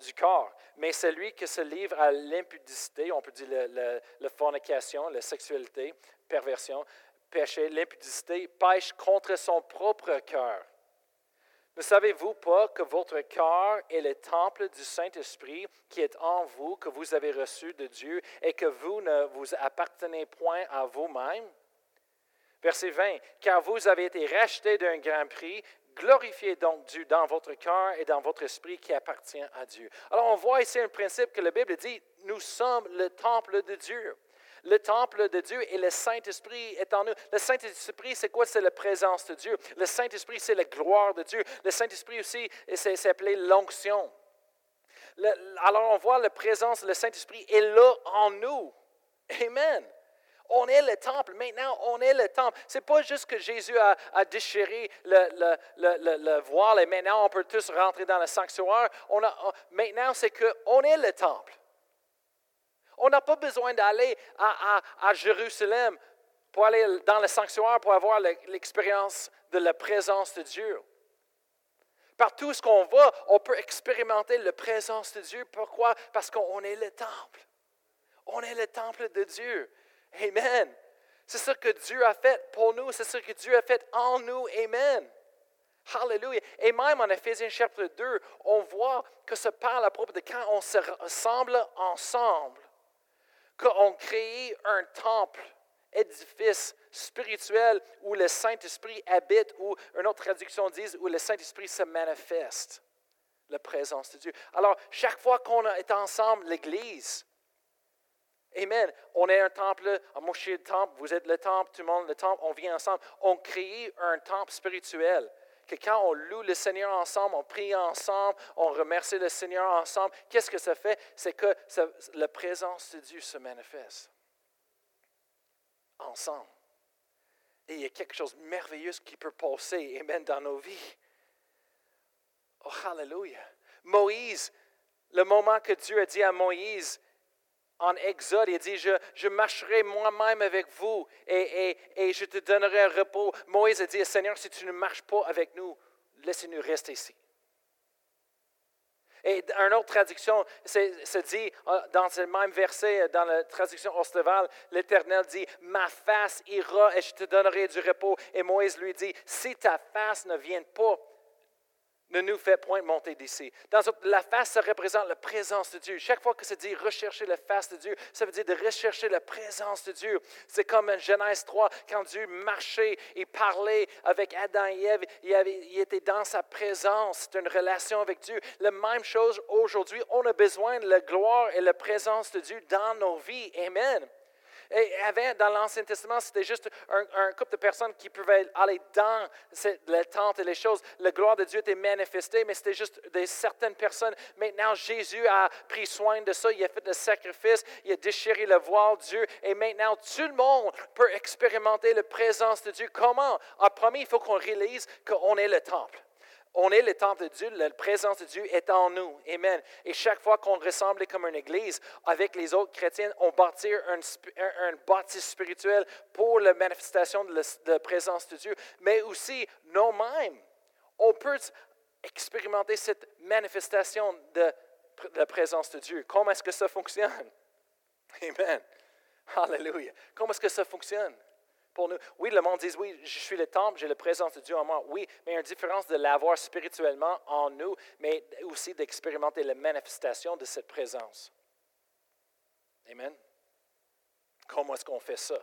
du corps. Mais celui qui se livre à l'impudicité, on peut dire la fornication, la sexualité, perversion, péché, l'impudicité, pêche contre son propre cœur. Ne savez-vous pas que votre cœur est le temple du Saint-Esprit qui est en vous, que vous avez reçu de Dieu, et que vous ne vous appartenez point à vous-même? Verset 20, car vous avez été rachetés d'un grand prix, Glorifiez donc Dieu dans votre cœur et dans votre esprit qui appartient à Dieu. Alors on voit ici un principe que la Bible dit, nous sommes le temple de Dieu. Le temple de Dieu et le Saint-Esprit est en nous. Le Saint-Esprit, c'est quoi? C'est la présence de Dieu. Le Saint-Esprit, c'est la gloire de Dieu. Le Saint-Esprit aussi, c'est appelé l'onction. Alors on voit la présence, le Saint-Esprit est là en nous. Amen. On est le temple. Maintenant, on est le temple. Ce n'est pas juste que Jésus a, déchiré le, voile et maintenant on peut tous rentrer dans le sanctuaire. Maintenant, c'est qu'on est le temple. On n'a pas besoin d'aller à, Jérusalem pour aller dans le sanctuaire, pour avoir l'expérience de la présence de Dieu. Partout ce qu'on va, on peut expérimenter la présence de Dieu. Pourquoi? Parce qu'on est le temple. On est le temple de Dieu. Amen. C'est ce que Dieu a fait pour nous. C'est ce que Dieu a fait en nous. Amen. Hallelujah. Et même en Ephésiens chapitre 2, on voit que ça parle à propos de quand on se rassemble ensemble, qu'on crée un temple, édifice spirituel où le Saint-Esprit habite, ou une autre traduction dit où le Saint-Esprit se manifeste, la présence de Dieu. Alors, chaque fois qu'on est ensemble, l'Église, Amen. On est un temple, moi je suis le temple, vous êtes le temple, tout le monde le temple, on vient ensemble. On crée un temple spirituel. Que quand on loue le Seigneur ensemble, on prie ensemble, on remercie le Seigneur ensemble, qu'est-ce que ça fait? C'est que la présence de Dieu se manifeste ensemble. Et il y a quelque chose de merveilleux qui peut passer, Amen, dans nos vies. Oh, hallelujah. Moïse, le moment que Dieu a dit à Moïse, en Exode, il dit, je, marcherai moi-même avec vous et, je te donnerai un repos. Moïse a dit, Seigneur, si tu ne marches pas avec nous, laissez-nous rester ici. Et une autre traduction se dit, euh, dans ce même verset, dans la traduction Osteval, l'Éternel dit, ma face ira et je te donnerai du repos. Et Moïse lui dit, si ta face ne vient pas, ne nous fait point monter d'ici. Dans la face, ça représente la présence de Dieu. Chaque fois que ça dit rechercher la face de Dieu, ça veut dire de rechercher la présence de Dieu. C'est comme en Genèse 3, quand Dieu marchait et parlait avec Adam et Ève, il, avait, il était dans sa présence. C'est une relation avec Dieu. La même chose aujourd'hui, on a besoin de la gloire et la présence de Dieu dans nos vies. Amen. Et avant, dans l'Ancien Testament, c'était juste un, couple de personnes qui pouvaient aller dans la tente et les choses. La gloire de Dieu était manifestée, mais c'était juste certaines personnes. Maintenant, Jésus a pris soin de ça. Il a fait le sacrifice. Il a déchiré le voile de Dieu. Et maintenant, tout le monde peut expérimenter la présence de Dieu. Comment? En premier, il faut qu'on réalise qu'on est le temple. On est le temple de Dieu, la présence de Dieu est en nous. Amen. Et chaque fois qu'on ressemble comme une église avec les autres chrétiens, on bâtit un, un, spirituel pour la manifestation de la, présence de Dieu. Mais aussi, nous-mêmes, on peut expérimenter cette manifestation de, de la présence de Dieu. Comment est-ce que ça fonctionne? Amen. Hallelujah. Comment est-ce que ça fonctionne? Nous. Oui, le monde dit, oui, je suis le temple, j'ai la présence de Dieu en moi. Oui, mais il y a une différence de l'avoir spirituellement en nous, mais aussi d'expérimenter la manifestation de cette présence. Amen. Comment est-ce qu'on fait ça?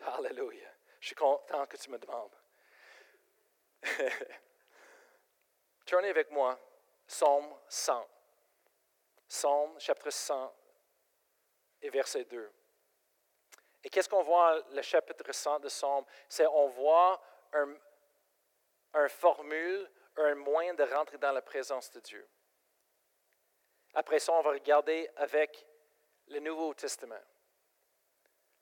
Alléluia. Je suis content que tu me demandes. Tournez avec moi, Psaume 100. Psaume chapitre 100 et verset 2. Et qu'est-ce qu'on voit le chapitre 100 de Somme? C'est on voit un, formule, un moyen de rentrer dans la présence de Dieu. Après ça, on va regarder avec le Nouveau Testament.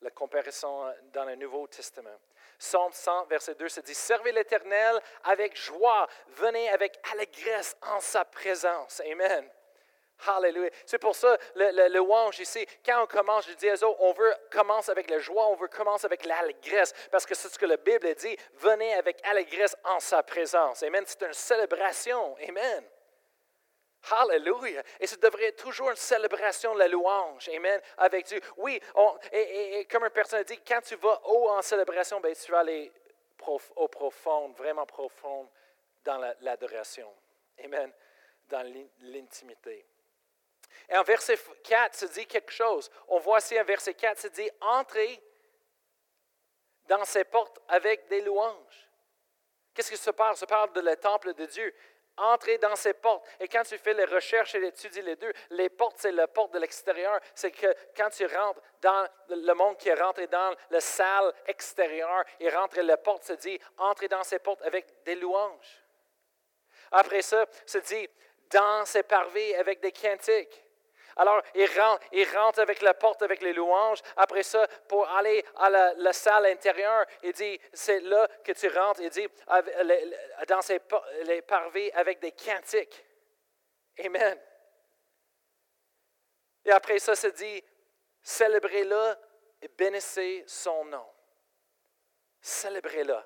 La comparaison dans le Nouveau Testament. Somme 100, verset 2, se dit Servez l'Éternel avec joie, venez avec allégresse en sa présence. Amen. Hallelujah. C'est pour ça, le, le, louange ici, quand on commence, je dis à eux, on veut commencer avec la joie, on veut commencer avec l'allégresse, parce que c'est ce que la Bible dit, venez avec allégresse en sa présence. Amen. C'est une célébration. Amen. Hallelujah. Et ça devrait être toujours une célébration de la louange. Amen. Avec Dieu. Oui, et, comme une personne a dit, quand tu vas haut en célébration, ben, tu vas aller au profond, vraiment profond dans l'adoration. Amen. Dans l'intimité. Et en verset 4, se dit quelque chose. On voit ici en verset 4, se dit Entrez dans ces portes avec des louanges. Qu'est-ce que ça parle? Ça parle de le temple de Dieu. Entrez dans ces portes. Et quand tu fais les recherches et étudies les deux, les portes, c'est la porte de l'extérieur. C'est que quand tu rentres dans le monde qui est rentré dans la salle extérieure, et rentre, la porte se dit, entrez dans ces portes avec des louanges. Après ça, se dit, dans ces parvis avec des cantiques. Alors, il rentre, il rentre avec la porte, avec les louanges. Après ça, pour aller à la, salle intérieure, il dit, c'est là que tu rentres. Il dit, dans les parvis avec des cantiques. Amen. Et après ça, se dit, célébrez-le et bénissez son nom. Célébrez-le.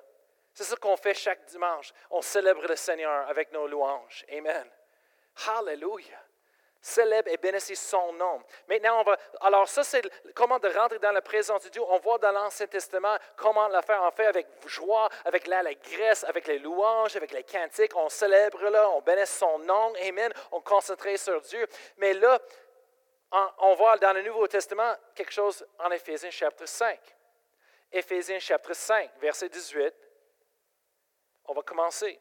C'est ce qu'on fait chaque dimanche. On célèbre le Seigneur avec nos louanges. Amen. Hallelujah. Célèbre et bénisse son nom. Maintenant, on va. Alors, ça, c'est comment de rentrer dans la présence de Dieu. On voit dans l'Ancien Testament comment la faire. en fait avec joie, avec l'allégresse, avec les louanges, avec les cantiques. On célèbre là, on bénisse son nom. Amen. On concentre sur Dieu. Mais là, on voit dans le Nouveau Testament quelque chose en Éphésiens chapitre 5. Éphésiens chapitre 5, verset 18. On va commencer.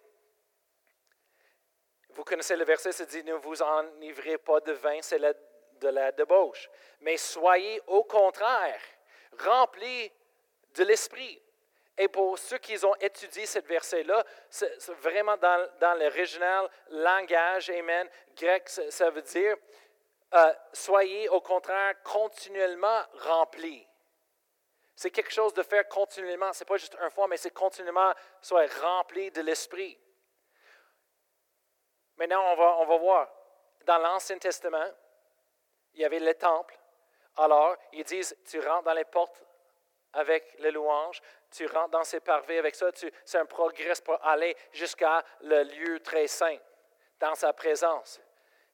Vous connaissez le verset, ça dit, ne vous enivrez pas de vin, c'est de la débauche, mais soyez au contraire remplis de l'Esprit. Et pour ceux qui ont étudié ce verset-là, c'est vraiment dans, dans l'original langage, amen, grec, ça, veut dire, euh, soyez au contraire continuellement remplis. C'est quelque chose de faire continuellement. Ce n'est pas juste une fois, mais c'est continuellement, soyez rempli de l'Esprit. Maintenant, on va, on va voir. Dans l'Ancien Testament, il y avait le temple. Alors, ils disent, tu rentres dans les portes avec les louanges, tu rentres dans ces parvis avec ça, c'est un progrès pour aller jusqu'à le lieu très saint, dans sa présence.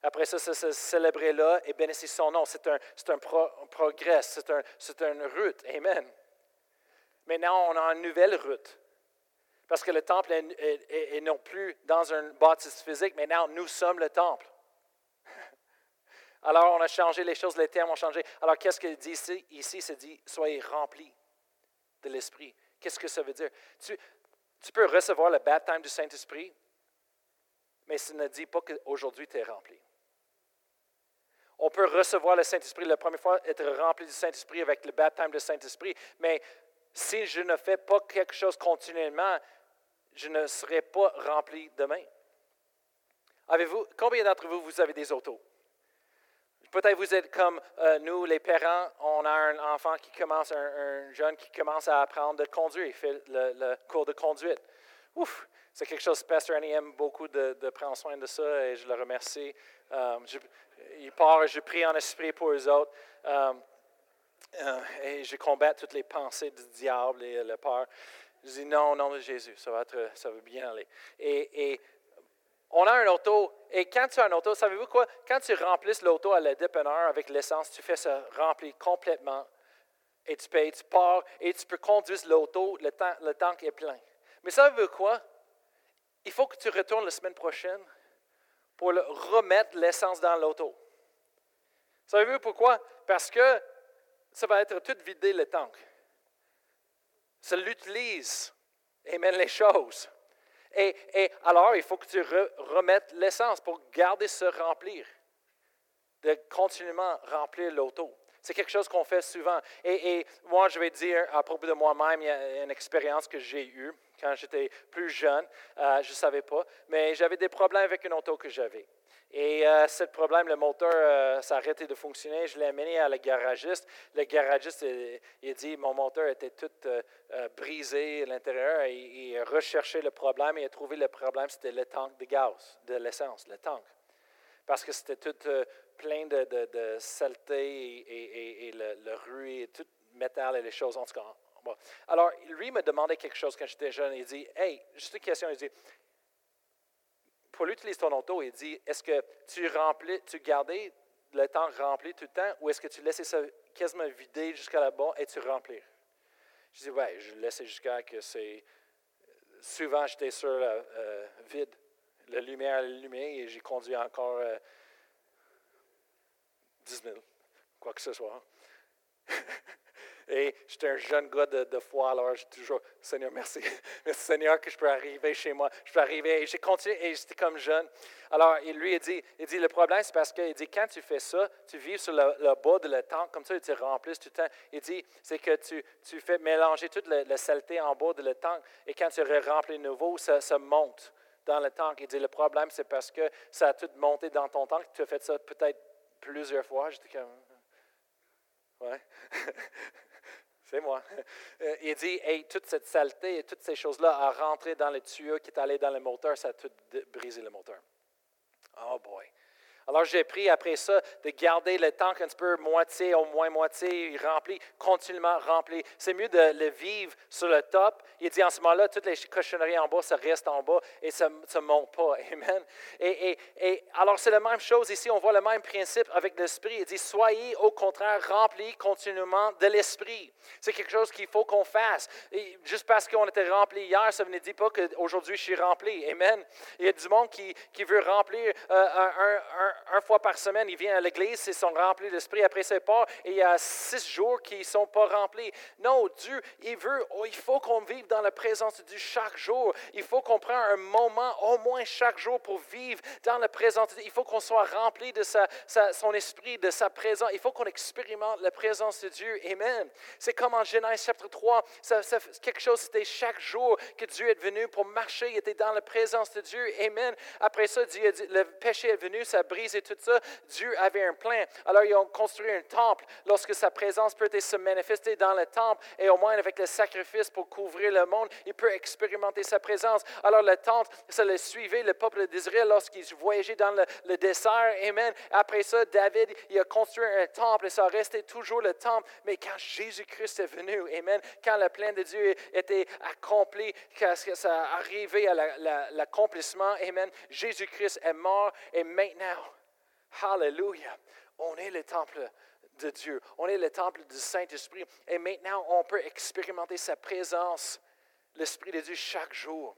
Après ça, c'est célébrer là et bénir son nom. C'est un, un progrès, c'est un, une route. Amen. Maintenant, on a une nouvelle route. Parce que le temple est, non plus dans un bâtisse physique, mais maintenant nous sommes le temple. Alors on a changé les choses, les termes ont changé. Alors qu'est-ce qu'il dit ici? Ici, c'est dit, soyez remplis de l'Esprit. Qu'est-ce que ça veut dire? Tu, tu peux recevoir le baptême du Saint-Esprit, mais ça ne dit pas qu'aujourd'hui tu es rempli. On peut recevoir le Saint-Esprit la première fois, être rempli du Saint-Esprit avec le baptême du Saint-Esprit, mais si je ne fais pas quelque chose continuellement, je ne serai pas rempli demain. Avez-vous, combien d'entre vous, vous avez des autos? Peut-être vous êtes comme euh, nous, les parents, on a un enfant qui commence, un, jeune qui commence à apprendre de conduire, il fait le, cours de conduite. Ouf, c'est quelque chose, Pasteur Annie aime beaucoup de, prendre soin de ça et je le remercie. Euh, il part, je prie en esprit pour eux autres. Euh, et je combats toutes les pensées du diable et la peur. Je dis non, au nom de Jésus, ça va, être, ça va bien aller. Et, on a un auto, et quand tu as un auto, savez-vous quoi? Quand tu remplis l'auto à la dépanneur avec l'essence, tu fais ça remplir complètement, et tu payes, tu pars, et tu peux conduire l'auto, le, temps, le tank est plein. Mais savez-vous quoi? Il faut que tu retournes la semaine prochaine pour remettre l'essence dans l'auto. Savez-vous pourquoi? Parce que ça va être tout vidé le tank ça l'utilise et mène les choses. Et, alors, il faut que tu remettes l'essence pour garder ce remplir, de continuellement remplir l'auto. C'est quelque chose qu'on fait souvent. Et, moi, je vais dire à propos de moi-même, il y a une expérience que j'ai eue quand j'étais plus jeune. Euh, je ne savais pas, mais j'avais des problèmes avec une auto que j'avais. Et euh, ce problème, le moteur euh, s'est arrêté de fonctionner. Je l'ai amené à la garagiste. Le garagiste, il, a dit mon moteur était tout euh, brisé à l'intérieur. Il, il, a recherché le problème. Il a trouvé le problème, c'était le tank de gaz, de l'essence, le tank. Parce que c'était tout plein de, saleté et, et, le, le ruit, et tout métal et les choses. En tout cas, bon. Alors, lui m'a demandé quelque chose quand j'étais jeune. Il dit Hey, juste une question. Il dit Paul utilise ton auto et dit Est-ce que tu remplis, tu gardais le temps rempli tout le temps ou est-ce que tu laissais ça quasiment vidé jusqu'à là-bas et tu remplis? Je dis Ouais, je laissais jusqu'à que c'est. Souvent, j'étais sur le euh, vide. La lumière allumée et j'ai conduit encore 10 euh, 000, quoi que ce soit. Et j'étais un jeune gars de, foi, alors j'ai toujours, Seigneur, merci. Merci Seigneur que je peux arriver chez moi. Je peux arriver. Et j'ai continué et j'étais comme jeune. Alors, il lui a dit, il dit, le problème, c'est parce qu'il dit, quand tu fais ça, tu vis sur le, bas de la tank, comme ça, tu remplis tout le temps. Il dit, c'est que tu, tu, fais mélanger toute la, saleté en bas de la tank. Et quand tu remplis nouveau, ça, ça monte dans le tank. Il dit, le problème, c'est parce que ça a tout monté dans ton tank. Tu as fait ça peut-être plusieurs fois. J'étais comme, ouais. C'est moi. Euh, il dit, hey, toute cette saleté et toutes ces choses-là a rentré dans le tuyau qui est allé dans le moteur, ça a tout brisé le moteur. Oh boy. Alors j'ai pris après ça de garder le tank un petit peu moitié au moins moitié rempli, continuellement rempli. C'est mieux de le vivre sur le top. Il dit en ce moment-là, toutes les cochonneries en bas, ça reste en bas et ça ne monte pas. Amen. Et, et, alors c'est la même chose ici, on voit le même principe avec l'esprit. Il dit, soyez au contraire remplis continuellement de l'esprit. C'est quelque chose qu'il faut qu'on fasse. Et juste parce qu'on était rempli hier, ça ne dit pas qu'aujourd'hui je suis rempli. Amen. Il y a du monde qui, qui veut remplir euh, un, un un, fois par semaine, il vient à l'église, ils sont remplis d'esprit, après c'est pas, et il y a six jours qui ne sont pas remplis. Non, Dieu, il veut, oh, il faut qu'on vive dans la présence de Dieu chaque jour. Il faut qu'on prenne un moment, au moins chaque jour, pour vivre dans la présence de Dieu. Il faut qu'on soit rempli de son esprit, de sa présence. Il faut qu'on expérimente la présence de Dieu. Amen. C'est comme en Genèse chapitre 3, ça, quelque chose, c'était chaque jour que Dieu est venu pour marcher, il était dans la présence de Dieu. Amen. Après ça, le péché est venu, ça brise et tout ça, Dieu avait un plan. Alors, ils ont construit un temple. Lorsque sa présence peut se manifester dans le temple, et au moins avec le sacrifice pour couvrir le monde, il peut expérimenter sa présence. Alors, le temple, ça le suivait, le peuple d'Israël, lorsqu'ils voyageaient dans le, désert. Amen. Après ça, David, il a construit un temple et ça restait toujours le temple. Mais quand Jésus-Christ est venu, Amen, quand le plan de Dieu était accompli, quand ça arrivait à l'accomplissement, Amen, Jésus-Christ est mort et maintenant, Hallelujah. On est le temple de Dieu. On est le temple du Saint-Esprit. Et maintenant, on peut expérimenter sa présence, l'Esprit de Dieu, chaque jour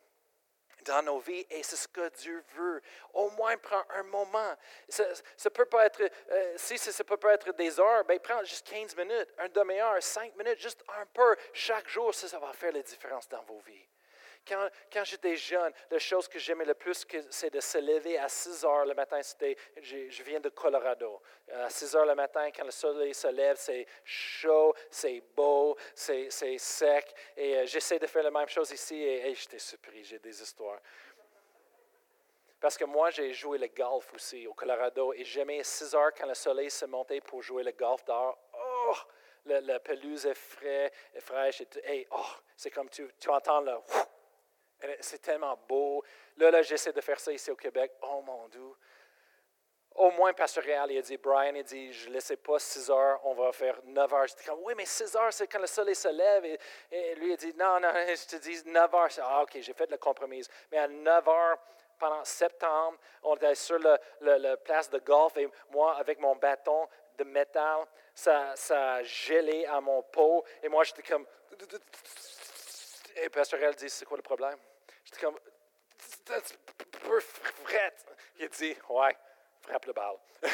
dans nos vies et c'est ce que Dieu veut. Au moins, prends un moment. Ça, ça peut pas être, euh, si ça, peut pas être des heures, ben prends juste 15 minutes, un demi-heure, 5 minutes, juste un peu chaque jour. Ça, ça va faire la différence dans vos vies. Quand, quand j'étais jeune, la chose que j'aimais le plus, c'est de se lever à 6 heures le matin. C'était, je, viens de Colorado. À 6 heures le matin, quand le soleil se lève, c'est chaud, c'est beau, c'est, sec. Et euh, j'essaie de faire la même chose ici et, j'étais surpris, j'ai des histoires. Parce que moi, j'ai joué le golf aussi au Colorado et j'aimais 6 heures quand le soleil se montait pour jouer le golf dehors. Oh, la, pelouse est, frais, fraîche et, oh, c'est comme tu entends le c'est tellement beau. Là, là j'essaie de faire ça ici au Québec. Oh mon Dieu. Au moins, Pasteur Réal, il a dit, Brian, il dit, je ne laissais pas 6 heures, on va faire 9 heures. J'étais comme, oui, mais 6 heures, c'est quand le soleil se lève. Et, lui, il dit, non, non, je te dis 9 heures. Ah, OK, j'ai fait le compromis. Mais à 9 heures, pendant septembre, on était sur la place de golf et moi, avec mon bâton de métal, ça, ça gelé à mon peau. Et moi, j'étais comme, et Pasteur Elle dit, c'est quoi le problème? J'étais comme, c'est un peu fret. Il dit, ouais, frappe le balle.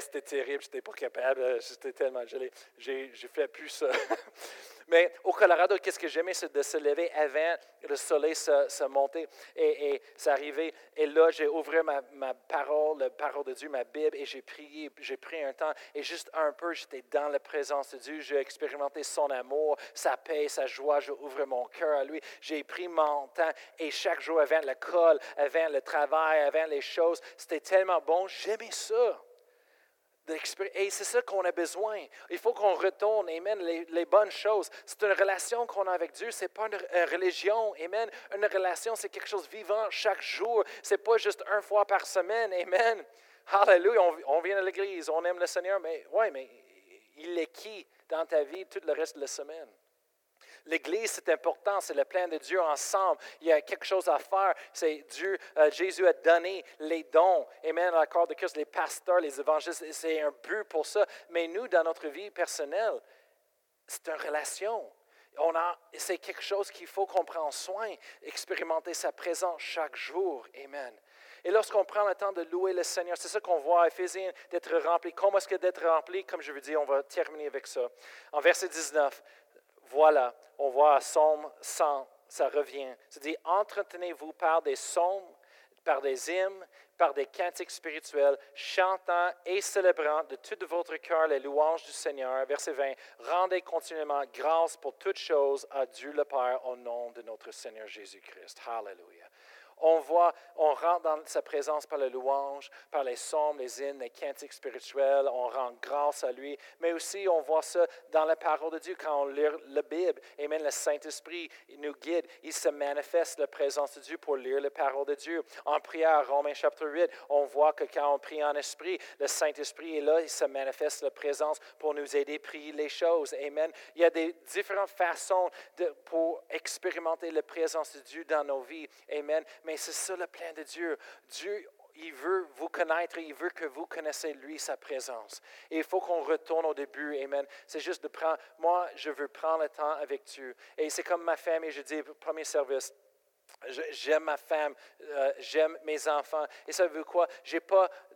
c'était terrible, j'étais pas capable, j'étais tellement gelé. J'ai fait plus ça. Mais au Colorado, qu'est-ce que j'aimais, c'est de se lever avant le soleil se, se monter et, et s'arriver. Et là, j'ai ouvert ma, ma, parole, la parole de Dieu, ma Bible, et j'ai prié, j'ai pris un temps. Et juste un peu, j'étais dans la présence de Dieu. J'ai expérimenté son amour, sa paix, sa joie. J'ai ouvert mon cœur à lui. J'ai pris mon temps. Et chaque jour, avant l'école, avant le travail, avant les choses, c'était tellement bon. J'aimais ça. Et c'est ça qu'on a besoin. Il faut qu'on retourne, Amen, les, bonnes choses. C'est une relation qu'on a avec Dieu, ce n'est pas une, religion, Amen. Une relation, c'est quelque chose de vivant chaque jour. Ce n'est pas juste une fois par semaine, Amen. Hallelujah, on, vient à l'église, on aime le Seigneur, mais ouais, mais il est qui dans ta vie tout le reste de la semaine? L'Église, c'est important, c'est le plan de Dieu ensemble. Il y a quelque chose à faire. C'est Dieu, euh, Jésus a donné les dons. Amen, à la corps de Christ, les pasteurs, les évangélistes, c'est un but pour ça. Mais nous, dans notre vie personnelle, c'est une relation. On a, c'est quelque chose qu'il faut qu'on prenne soin, expérimenter sa présence chaque jour. Amen. Et lorsqu'on prend le temps de louer le Seigneur, c'est ça qu'on voit à Éphésiens, d'être rempli. Comment est-ce que d'être rempli? Comme je vous dis, on va terminer avec ça. En verset 19, voilà, on voit à Somme 100, ça revient. Ça dit, entretenez-vous par des psaumes, par des hymnes, par des cantiques spirituels, chantant et célébrant de tout votre cœur les louanges du Seigneur. Verset 20, rendez continuellement grâce pour toutes choses à Dieu le Père au nom de notre Seigneur Jésus-Christ. Hallelujah. On voit, on rentre dans sa présence par la louange, par les psaumes, les hymnes, les cantiques spirituels. On rend grâce à lui. Mais aussi, on voit ça dans la parole de Dieu quand on lit la Bible. Amen. Le Saint-Esprit nous guide. Il se manifeste la présence de Dieu pour lire la parole de Dieu. En prière, Romains chapitre 8, on voit que quand on prie en esprit, le Saint-Esprit est là. Il se manifeste la présence pour nous aider à prier les choses. Amen. Il y a des différentes façons de, pour expérimenter la présence de Dieu dans nos vies. Amen. Mais c'est ça le plan de Dieu. Dieu il veut vous connaître, il veut que vous connaissez lui, sa présence. Et il faut qu'on retourne au début, Amen. C'est juste de prendre, moi, je veux prendre le temps avec Dieu. Et c'est comme ma femme, et je dis, premier service, J'aime ma femme, euh, j'aime mes enfants. Et ça veut quoi? Je n'ai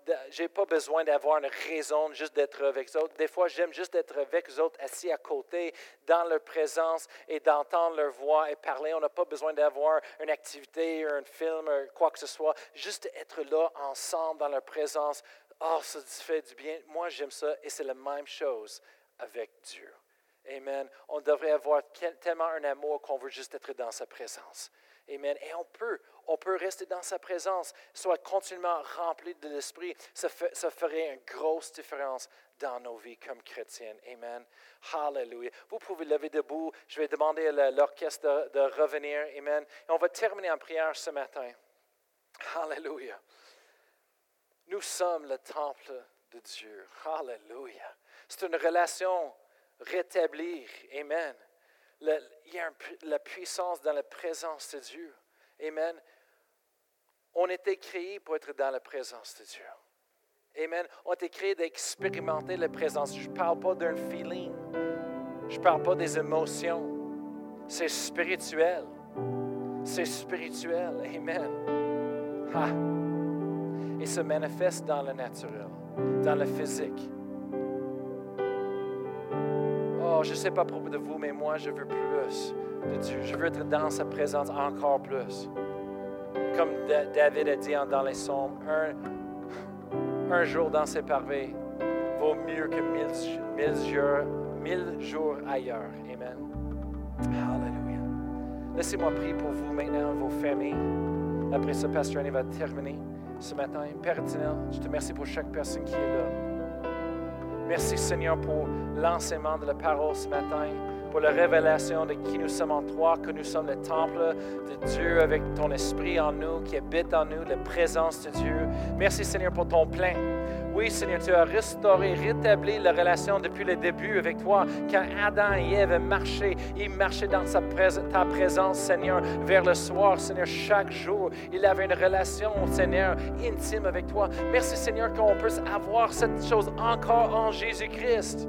pas, pas besoin d'avoir une raison juste d'être avec eux autres. Des fois, j'aime juste d'être avec eux autres, assis à côté, dans leur présence et d'entendre leur voix et parler. On n'a pas besoin d'avoir une activité, un film, quoi que ce soit. Juste être là ensemble dans leur présence. Oh, ça fait du bien. Moi, j'aime ça et c'est la même chose avec Dieu. Amen. On devrait avoir tellement un amour qu'on veut juste être dans sa présence. Amen. Et on peut, on peut rester dans sa présence, soit continuellement rempli de l'Esprit. Ça, ferait une grosse différence dans nos vies comme chrétiens. Amen. Hallelujah. Vous pouvez lever debout. Je vais demander à l'orchestre de, revenir. Amen. Et on va terminer en prière ce matin. Hallelujah. Nous sommes le temple de Dieu. Hallelujah. C'est une relation rétablie. Amen il y a la puissance dans la présence de Dieu. Amen. On était créés pour être dans la présence de Dieu. Amen. On été créés d'expérimenter la présence. Je ne parle pas d'un feeling. Je ne parle pas des émotions. C'est spirituel. C'est spirituel. Amen. Ah. Et se manifeste dans le naturel, dans le physique. Oh, je ne sais pas propos de vous, mais moi, je veux plus Je veux être dans sa présence encore plus. Comme David a dit dans les psaumes, un, jour dans ses parvis vaut mieux que mille, jours, ailleurs. Amen. Hallelujah. Laissez-moi prier pour vous maintenant, vos familles. Après ça, Pasteur Annie va terminer ce matin. Père je te remercie pour chaque personne qui est là. Merci Seigneur pour l'enseignement de la parole ce matin, pour la révélation de qui nous sommes en toi, que nous sommes le temple de Dieu avec ton esprit en nous, qui habite en nous, la présence de Dieu. Merci Seigneur pour ton plein. Oui, Seigneur, tu as restauré, rétabli la relation depuis le début avec toi. Quand Adam et Ève marchaient, ils marchaient dans ta présence, Seigneur, vers le soir, Seigneur, chaque jour. Il avait une relation, Seigneur, intime avec toi. Merci, Seigneur, qu'on puisse avoir cette chose encore en Jésus-Christ.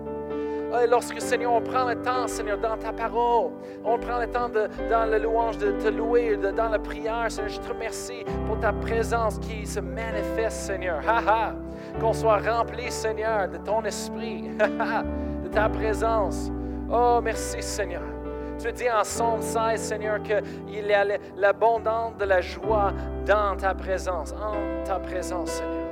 Et lorsque, Seigneur, on prend le temps, Seigneur, dans ta parole, on prend le temps de, dans la louange de te louer, dans la prière, Seigneur, je te remercie pour ta présence qui se manifeste, Seigneur. Qu'on soit rempli, Seigneur, de ton esprit, de ta présence. Oh, merci, Seigneur. Tu dis en Somme 16, Seigneur, qu'il y a l'abondance de la joie dans ta présence, en ta présence, Seigneur.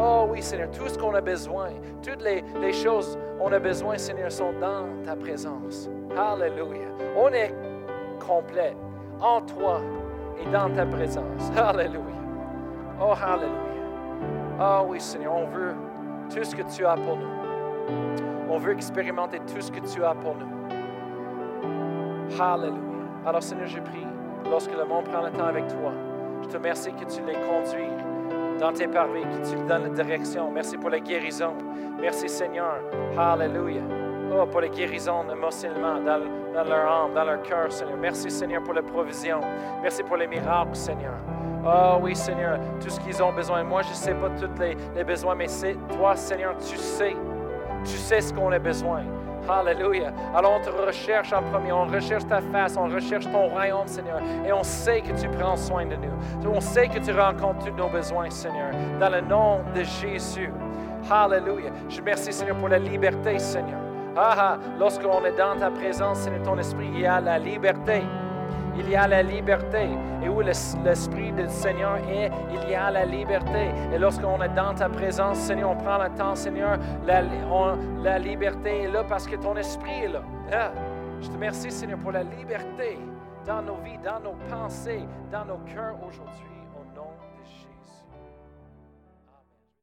Oh oui, Seigneur, tout ce qu'on a besoin, toutes les, choses qu'on a besoin, Seigneur, sont dans ta présence. Alléluia. On est complet en toi et dans ta présence. Alléluia. Oh, Alléluia. Ah oui, Seigneur, on veut tout ce que tu as pour nous. On veut expérimenter tout ce que tu as pour nous. Alléluia. Alors, Seigneur, je prie, lorsque le monde prend le temps avec toi, je te remercie que tu les conduis dans tes parvis, que tu lui donnes la direction. Merci pour la guérison. Merci, Seigneur. Alléluia. Oh, pour la guérison émotionnellement dans, dans leur âme, dans leur cœur, Seigneur. Merci, Seigneur, pour la provision. Merci pour les miracles, Seigneur. Oh oui, Seigneur, tout ce qu'ils ont besoin. Moi, je ne sais pas tous les, les besoins, mais c'est toi, Seigneur, tu sais. Tu sais ce qu'on a besoin. Alléluia. Alors on te recherche en premier, on recherche ta face, on recherche ton royaume, Seigneur. Et on sait que tu prends soin de nous. On sait que tu rencontres tous nos besoins, Seigneur. Dans le nom de Jésus. Alléluia. Je remercie, Seigneur, pour la liberté, Seigneur. Ah, ah, lorsqu'on est dans ta présence, Seigneur, ton esprit, il y a la liberté il y a la liberté. Et où l'Esprit du Seigneur est, il y a la liberté. Et lorsqu'on est dans ta présence, Seigneur, on prend le temps, Seigneur, la, liberté est là parce que ton Esprit est là. Ah, je te remercie, Seigneur, pour la liberté dans nos vies, dans nos pensées, dans nos cœurs aujourd'hui.